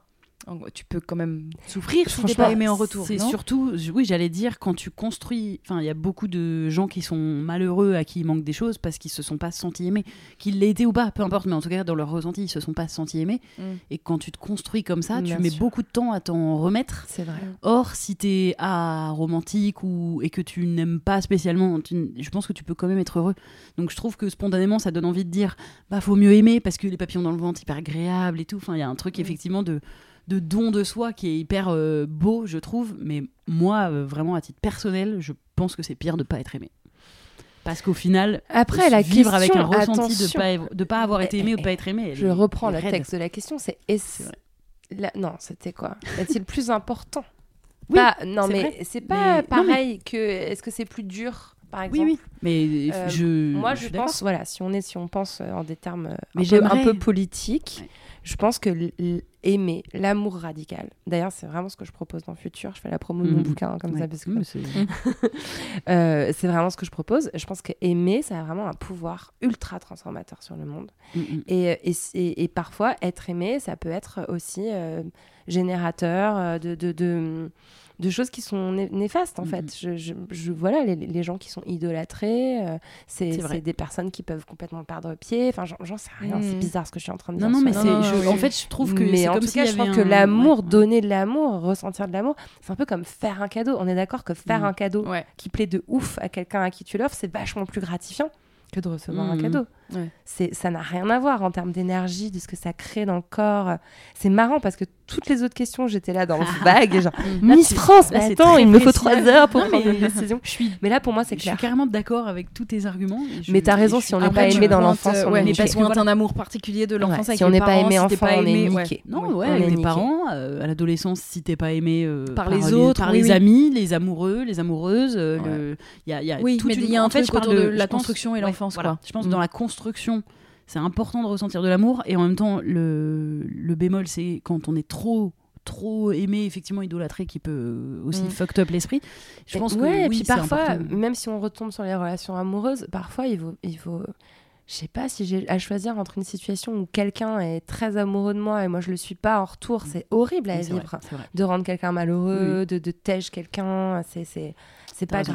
Tu peux quand même souffrir si t'es pas aimé en retour. C'est surtout, oui, j'allais dire, quand tu construis. Enfin, il y a beaucoup de gens qui sont malheureux, à qui il manque des choses parce qu'ils se sont pas sentis aimés. Qu'ils l'aient été ou pas, peu importe, mais en tout cas, dans leur ressenti, ils se sont pas sentis aimés. Mm. Et quand tu te construis comme ça, Bien tu mets sûr. beaucoup de temps à t'en remettre. C'est vrai. Or, si t'es ah, romantique ou, et que tu n'aimes pas spécialement, tu je pense que tu peux quand même être heureux. Donc je trouve que spontanément, ça donne envie de dire, bah faut mieux aimer parce que les papillons dans le ventre, hyper agréable et tout. Enfin, il y a un truc effectivement de, de don de soi qui est hyper euh, beau, je trouve. Mais moi, euh, vraiment à titre personnel, je pense que c'est pire de pas être aimé. Parce qu'au final, Après, la vivre avec un ressenti de pas, de pas avoir été aimé ou de Eh, pas être aimé. Je est- reprends le raide. texte de la question, c'est est-ce la- non, c'était quoi? Est-il plus important? Oui, Pas- non, mais c'est pas Mais- non, pareil que est-ce que c'est plus dur par Oui, exemple? oui. Mais Euh, je. Moi, je pense, voilà, si on est, si on pense en des termes Mais peu, un peu politiques, Ouais. Je pense que aimer l'amour radical. D'ailleurs, c'est vraiment ce que je propose dans le futur. Je fais la promo de mon Mhm. bouquin hein, comme Ouais. ça parce que c'est- [LAUGHS] euh, c'est vraiment ce que je propose. Je pense que aimer, ça a vraiment un pouvoir ultra transformateur sur le monde. Mm, mm. Et, et, et- et parfois, être aimé, ça peut être aussi euh, générateur euh, de, de, de, de choses qui sont né- néfastes, en fait. Je, je, je- voilà, les, les gens qui sont idolâtrés, euh, c'est des personnes qui peuvent complètement perdre pied. Enfin, j'en- sais rien. C'est Mhm. bizarre ce que je suis en train de dire. non, mais non, je- oui, En fait, je trouve que mais en comme tout cas, je pense que l'amour, ouais, donner de l'amour, ressentir de l'amour, c'est un peu comme faire un cadeau. On est d'accord que faire Mhm. un cadeau Ouais. qui plaît de ouf à quelqu'un à qui tu l'offres, c'est vachement plus gratifiant que de recevoir un Mhm. cadeau. Ouais. C'est, ça n'a rien à voir en termes d'énergie, de ce que ça crée dans le corps. C'est marrant parce que toutes les autres questions, j'étais là dans le [LAUGHS] vague, genre Miss France, là, mais attends, il me faut trois heures pour Non, prendre mais- une décision. Je suis, Mais là, pour moi, c'est je suis clair. carrément d'accord avec tous tes arguments. je- Mais t'as raison, si on n'est pas aimé dans l'enfance, euh, on ouais, est parce qu'on a un amour particulier de l'enfance Ouais, si on les n'est pas aimé enfant, on est niqué. Non, ouais, avec niqué. parents, euh, à l'adolescence, si t'es pas aimé euh, Par les autres, par les amis, les amoureux, les amoureuses, euh, il y a, a Oui, mais en fait, truc je parle autour de la construction et l'enfance. Je pense Mm. dans la construction, c'est important de ressentir de l'amour et en même temps, le, le bémol, c'est quand on est trop trop aimé, effectivement idolâtré, qui peut aussi Mm. fucked up l'esprit. Je Et- pense que ouais, et oui, puis c'est parfois, important. même si on retombe sur les relations amoureuses, parfois il faut, il faut, je sais pas si j'ai à choisir entre une situation où quelqu'un est très amoureux de moi et moi je le suis pas en retour, c'est horrible à vivre. vrai. De rendre quelqu'un malheureux, Oui. de, de quelqu'un, c'est c'est c'est T'as pas raison.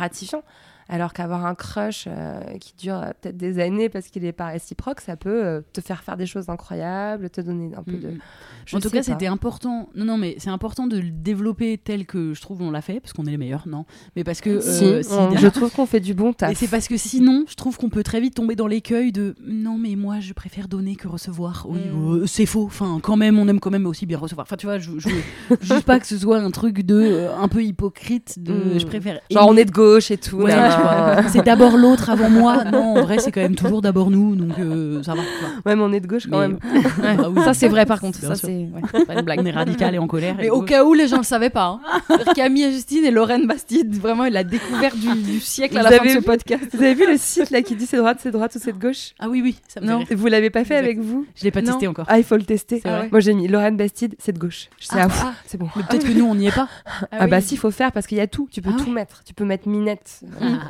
Alors qu'avoir un crush euh, qui dure euh, peut-être des années parce qu'il est pas réciproque, ça peut euh, te faire faire des choses incroyables, te donner un peu de. Mm, Je en tout cas, c'était important. Non, non, mais c'est important de le développer tel que je trouve on l'a fait, parce qu'on est les meilleurs, non Mais parce que Si, on- je trouve qu'on fait du bon Et taf. c'est parce que sinon, je trouve qu'on peut très vite tomber dans l'écueil de non, mais moi, je préfère donner que recevoir. Oui, Mm. c'est faux. Enfin, quand même, on aime quand même aussi bien recevoir. Enfin, tu vois, je, je, je veux pas que ce soit un truc de un peu hypocrite. De, Mm. je préfère. Genre on est de gauche et tout. Ouais, nan. c'est d'abord l'autre avant moi. Non, en vrai, c'est quand même toujours d'abord nous, donc euh, ça va. Ouais, mais on est de gauche quand Mais- même. [LAUGHS] Ah oui, Ça, c'est vrai, par contre. Ça, c'est ouais, pas une blague. On est radical et en colère. Mais et au gauche. cas où les gens le savaient pas, hein. [LAUGHS] Camille et Justine et Lorraine Bastide, vraiment la découverte du, du siècle à Vous la fin de avez ce vu podcast. Vous avez vu le site là qui dit c'est droite, c'est droite ou c'est de gauche? Ah oui, oui, ça me Non. fait rire. Vous l'avez pas fait Exact. avec vous? Je l'ai pas Non. testé encore. Ah, il faut le tester. Moi j'ai mis Lorraine Bastide, c'est de gauche. Je sais, Ah, ah, ah. c'est bon. Mais peut-être que nous, on n'y est pas. Ah, bah si, il faut faire parce qu'il y a tout. Tu peux Ah tout ouais mettre. Tu peux mettre minette.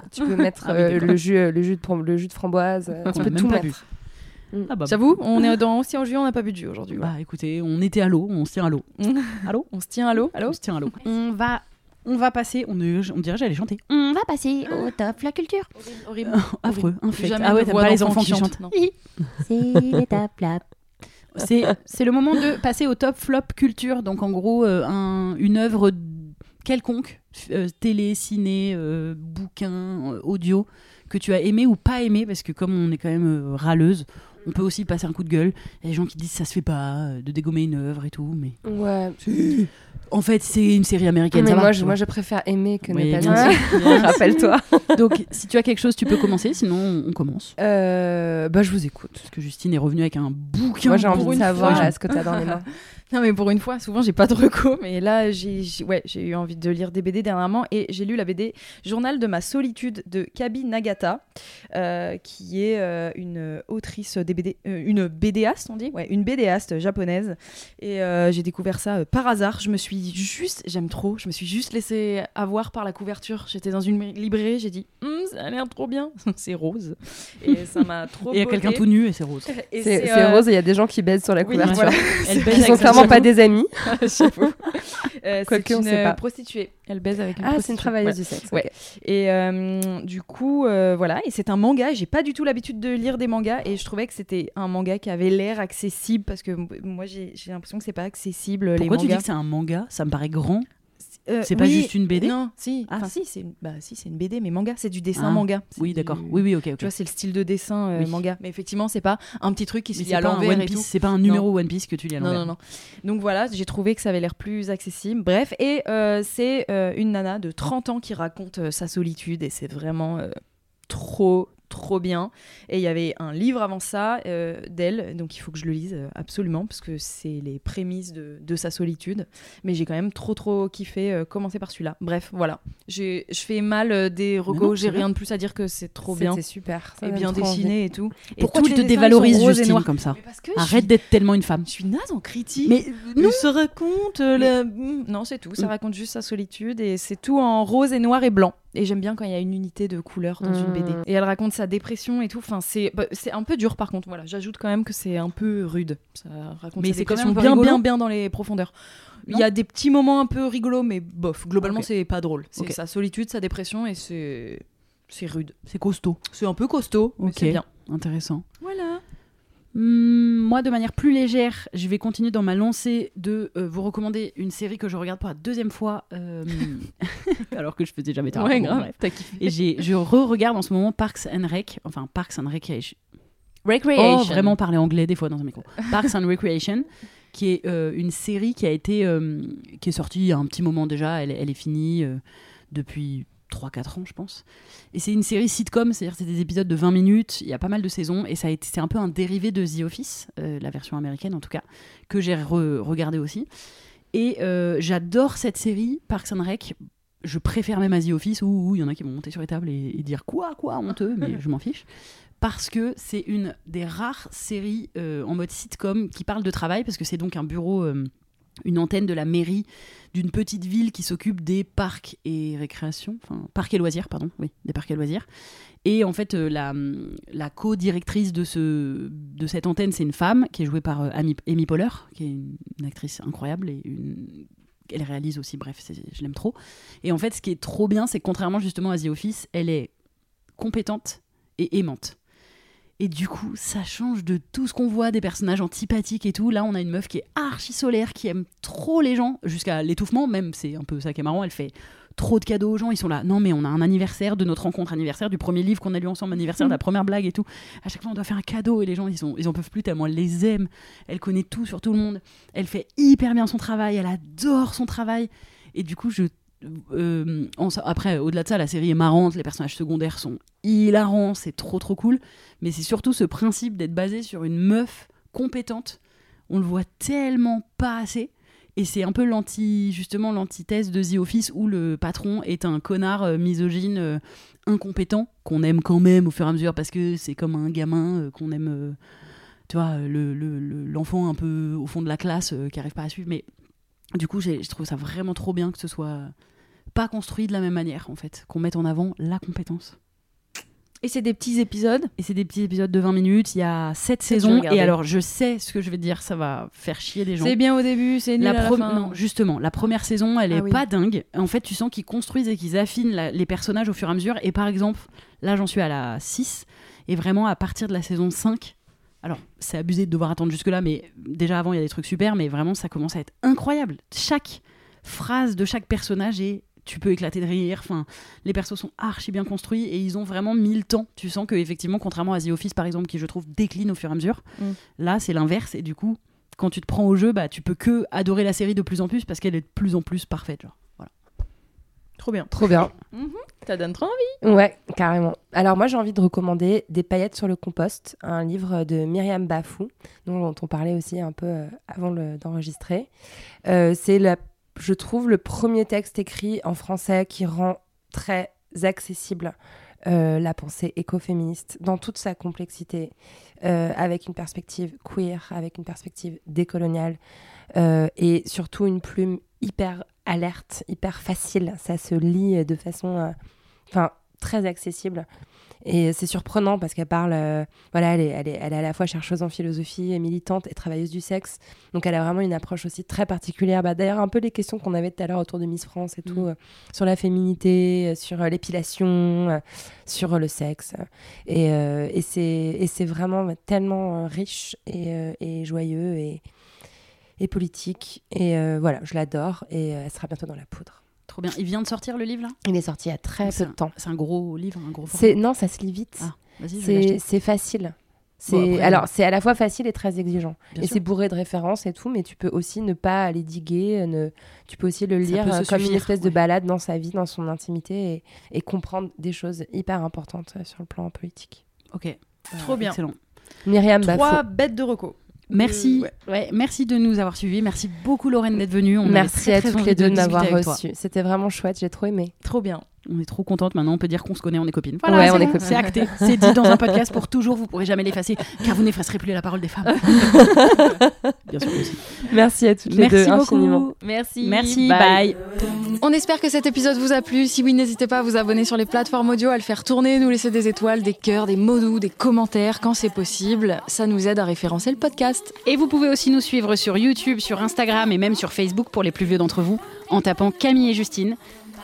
Ah. Tu peux mettre Ah oui, euh, le jus, euh, le jus de prom- le jus de framboise. euh, tu On peux a tout mettre. Ah bah, J'avoue, on est dans aussi en juillet, on n'a pas bu de jus aujourd'hui. Bah écoutez, on était à l'eau, on se tient à l'eau. [LAUGHS] Allô On se tient à l'eau. On se tient à l'eau. On va, on va passer, on, est- on dirait que j'allais chanter. On va passer au top la culture. Horrible. Affreux, infect. Jamais Ah ouais, t'as pas les enfants qui chante, chantent. C'est [LAUGHS] l'étape là. C'est, c'est le moment de passer au top flop culture. Donc en gros, euh, un- une œuvre quelconque, euh, télé, ciné, euh, bouquin, euh, audio, que tu as aimé ou pas aimé, parce que comme on est quand même euh, râleuse, on peut aussi passer un coup de gueule. Il y a des gens qui disent ça se fait pas euh, de dégommer une œuvre et tout, mais Ouais. en fait c'est une série américaine. Mais ça moi, tu je, vois. moi, je préfère aimer que Oui, ne pas aimer. [LAUGHS] Rappelle-toi. Donc si tu as quelque chose, tu peux commencer, sinon on- on commence. Euh, bah, je vous écoute. Parce que Justine est revenue avec un bouquin. Moi, j'ai envie de savoir ce que t'as dans les mains. [LAUGHS] Non, mais pour une fois, souvent, j'ai pas de reco. Mais là, j'ai ouais, eu envie de lire des BD dernièrement. Et j'ai lu la BD Journal de ma solitude de Kabi Nagata, euh, qui est euh, une autrice des BD, euh, une BDaste, on dit Ouais, une BDaste japonaise. Et j'ai découvert ça par hasard. Je me suis juste, j'aime trop, je me suis juste laissée avoir par la couverture. J'étais dans une librairie, j'ai dit, ça a l'air trop bien. [LAUGHS] c'est rose. Et ça m'a trop Et il y a quelqu'un tout nu et c'est rose. C'est euh, rose et il y a des gens qui baisent sur la oui, couverture. voilà. [LAUGHS] Elle Qui baise sont clairement pas des amis. [LAUGHS] J'avoue. Euh, c'est une sait pas. prostituée. Elle baise avec une Ah, c'est une travailleuse Ouais. du sexe. Ouais. Et euh, du coup, euh, voilà. Et c'est un manga. J'ai pas du tout l'habitude de lire des mangas. Et je trouvais que c'était un manga qui avait l'air accessible. Parce que moi, j'ai l'impression que c'est pas accessible, les Pourquoi tu dis que c'est un manga? Ça me paraît grand. Euh, c'est pas oui, juste une BD Non, si. Ah. Enfin, si, c'est une... bah, si, c'est une BD, mais manga. C'est du dessin Ah. manga. Oui, du- d'accord. Oui, oui, ok. Tu vois, c'est le style de dessin euh, Oui. manga. Mais effectivement, c'est pas un petit truc qui se lit à l'envers c'est pas un numéro One Piece que tu lis à Non, l'envers. non, non. Donc voilà, j'ai trouvé que ça avait l'air plus accessible. Bref, et euh, c'est une nana de 30 ans qui raconte sa solitude et c'est vraiment trop, trop bien. Et il y avait un livre avant ça euh, d'elle, donc il faut que je le lise euh, absolument parce que c'est les prémices de, de sa solitude. Mais j'ai quand même trop, trop kiffé euh, commencer par celui-là. Bref, voilà. Je fais mal euh, des recos, c'est j'ai bien. rien de plus à dire que c'est trop bien. C'était super. Ça Et bien envie. dessiné et tout. Et Pourquoi tu te dévalorises, Justine, comme ça Arrête d'être tellement une femme. je suis naze en critique. Mais non, se raconte la- Mm, Non, c'est tout. Ça Mm. raconte juste sa solitude et c'est tout en rose et noir et blanc. Et j'aime bien quand il y a une unité de couleur dans une. BD. Et elle raconte sa dépression et tout. Enfin, c'est bah, c'est un peu dur par contre. Voilà, j'ajoute quand même que c'est un peu rude. Ça raconte Mais sa c'est quand dépression bien, rigolo. bien, bien dans les profondeurs. Il y a des petits moments un peu rigolos, mais bof. Globalement, c'est pas drôle. C'est sa solitude, sa dépression et c'est c'est rude. c'est costaud. C'est un peu costaud, mais Ok. c'est bien. Intéressant. Voilà. Hmm, moi, de manière plus légère, je vais continuer dans ma lancée de euh, vous recommander une série que je regarde pour la deuxième fois, euh, [LAUGHS] alors que je faisais jamais ça. Ouais, Bon, grave. kiffé. Et je re-regarde en ce moment Parks and Rec, enfin Parks and Recreation. Recreation. Oh, vraiment parler anglais des fois dans un micro. Parks and Recreation, qui est euh, une série qui a été, qui est sortie il y a un petit moment déjà. Elle, elle est finie depuis 3-4 ans, je pense. Et c'est une série sitcom, c'est-à-dire c'est des épisodes de 20 minutes. Il y a pas mal de saisons et ça a été, c'est un peu un dérivé de The Office, euh, la version américaine en tout cas, que j'ai re- regardé aussi. Et euh, j'adore cette série, Parks and Rec. Je préfère même à The Office où il y en a qui vont monter sur les tables et, et dire quoi, quoi, honteux, mais [LAUGHS] je m'en fiche. Parce que c'est une des rares séries euh, en mode sitcom qui parle de travail, parce que c'est donc un bureau, euh, une antenne de la mairie d'une petite ville qui s'occupe des parcs et récréations, enfin parcs et loisirs, pardon, oui, des parcs et loisirs. Et en fait, euh, la, la co-directrice de, ce, de cette antenne, c'est une femme qui est jouée par euh, Amy, Poehler, qui est une, actrice incroyable et une elle réalise aussi, bref, je l'aime trop. Et en fait, ce qui est trop bien, c'est que contrairement justement à The Office, elle est compétente et aimante. Et du coup, ça change de tout ce qu'on voit des personnages antipathiques et tout. Là, on a une meuf qui est archi solaire, qui aime trop les gens, jusqu'à l'étouffement, même, c'est un peu ça qui est marrant. Elle fait trop de cadeaux aux gens. Ils sont là, non, mais on a un anniversaire de notre rencontre anniversaire, du premier livre qu'on a lu ensemble, anniversaire, de la première blague et tout. À chaque fois, on doit faire un cadeau et les gens, ils, sont, ils en peuvent plus tellement elle les aime. Elle connaît tout sur tout le monde. Elle fait hyper bien son travail. Elle adore son travail. Et du coup, je. Euh, après, au-delà de ça, la série est marrante. Les personnages secondaires sont hilarants. C'est trop, trop cool. Mais c'est surtout ce principe d'être basé sur une meuf compétente. On le voit tellement pas assez. Et c'est un peu l'anti, justement l'antithèse de The Office où le patron est un connard euh, misogyne, euh, incompétent, qu'on aime quand même au fur et à mesure parce que c'est comme un gamin qu'on aime, tu vois, le- le- l'enfant un peu au fond de la classe qui arrive pas à suivre. Mais du coup, j'ai- je trouve ça vraiment trop bien que ce soit pas construit de la même manière, en fait, qu'on mette en avant la compétence. Et c'est des petits épisodes. Et c'est des petits épisodes de 20 minutes, il y a 7 j'ai saisons. Et alors, je sais ce que je vais dire, ça va faire chier des gens. C'est bien au début, c'est nul La à la fin. non, justement, la première saison, elle Ah est oui. pas dingue. En fait, tu sens qu'ils construisent et qu'ils affinent la- les personnages au fur et à mesure. Et par exemple, là, j'en suis à la 6. Et vraiment, à partir de la saison 5, alors, c'est abusé de devoir attendre jusque-là, mais déjà avant, il y a des trucs super, mais vraiment, ça commence à être incroyable. Chaque phrase de chaque personnage est. Tu peux éclater de rire. Enfin, les persos sont archi bien construits et ils ont vraiment mis le temps. Tu sens que effectivement, contrairement à The Office par exemple, qui je trouve décline au fur et à mesure, Mm. là c'est l'inverse et du coup, quand tu te prends au jeu, bah tu peux que adorer la série de plus en plus parce qu'elle est de plus en plus parfaite. Genre. Trop bien. Trop bien. [LAUGHS] Ça donne trop envie. Ouais, carrément. Alors moi j'ai envie de recommander Des paillettes sur le compost, un livre de Myriam Bafou, dont on parlait aussi un peu euh, avant d'enregistrer. Euh, c'est, la, je trouve, le premier texte écrit en français qui rend très accessible euh, la pensée écoféministe dans toute sa complexité, euh, avec une perspective queer, avec une perspective décoloniale, euh, et surtout une plume hyper alerte, hyper facile. Ça se lit de façon... euh, Enfin, très accessible. Et c'est surprenant parce qu'elle parle, euh, voilà, elle est, elle, est, elle est à la fois chercheuse en philosophie, et militante et travailleuse du sexe. Donc elle a vraiment une approche aussi très particulière. Bah, D'ailleurs, un peu les questions qu'on avait tout à l'heure autour de Miss France et tout, Mm. euh, sur la féminité, euh, sur euh, l'épilation, euh, sur le sexe. Et, euh, et c'est vraiment tellement euh, riche et, euh, et joyeux et, et politique. Et euh, voilà, je l'adore et euh, elle sera bientôt dans la poudre. Trop bien. Il vient de sortir le livre là? Il est sorti il y a très peu de temps. C'est un gros livre, un gros non, ça se lit vite. Ah, c'est facile. C'est Bon, alors c'est à la fois facile et très exigeant. Bien et c'est bourré de références et tout, mais tu peux aussi ne pas aller diguer. Ne... Tu peux aussi le lire euh, comme une espèce de balade dans sa vie, dans son intimité et, et comprendre des choses hyper importantes euh, sur le plan politique. Ok. Euh, Trop bien. Excellent. Myriam Bafo. Trois bêtes de reco. Merci. ouais. Ouais, merci de nous avoir suivis. Merci beaucoup Lorraine d'être venue. On Merci très, à très toutes les deux de m'avoir reçu. C'était vraiment chouette, j'ai trop aimé. Trop bien. On est trop contente maintenant. On peut dire qu'on se connaît, on est copines. Voilà, on c'est bon, copines. c'est acté. [LAUGHS] C'est dit dans un podcast pour toujours. Vous pourrez jamais l'effacer car vous n'effacerez plus la parole des femmes. [LAUGHS] Bien sûr. aussi. Merci à toutes les Merci deux beaucoup. infiniment. Merci. Merci. Bye. On espère que cet épisode vous a plu. Si oui, n'hésitez pas à vous abonner sur les plateformes audio, à le faire tourner, nous laisser des étoiles, des cœurs, des mots doux, des commentaires quand c'est possible. Ça nous aide à référencer le podcast. Et vous pouvez aussi nous suivre sur YouTube, sur Instagram et même sur Facebook pour les plus vieux d'entre vous en tapant Camille et Justine.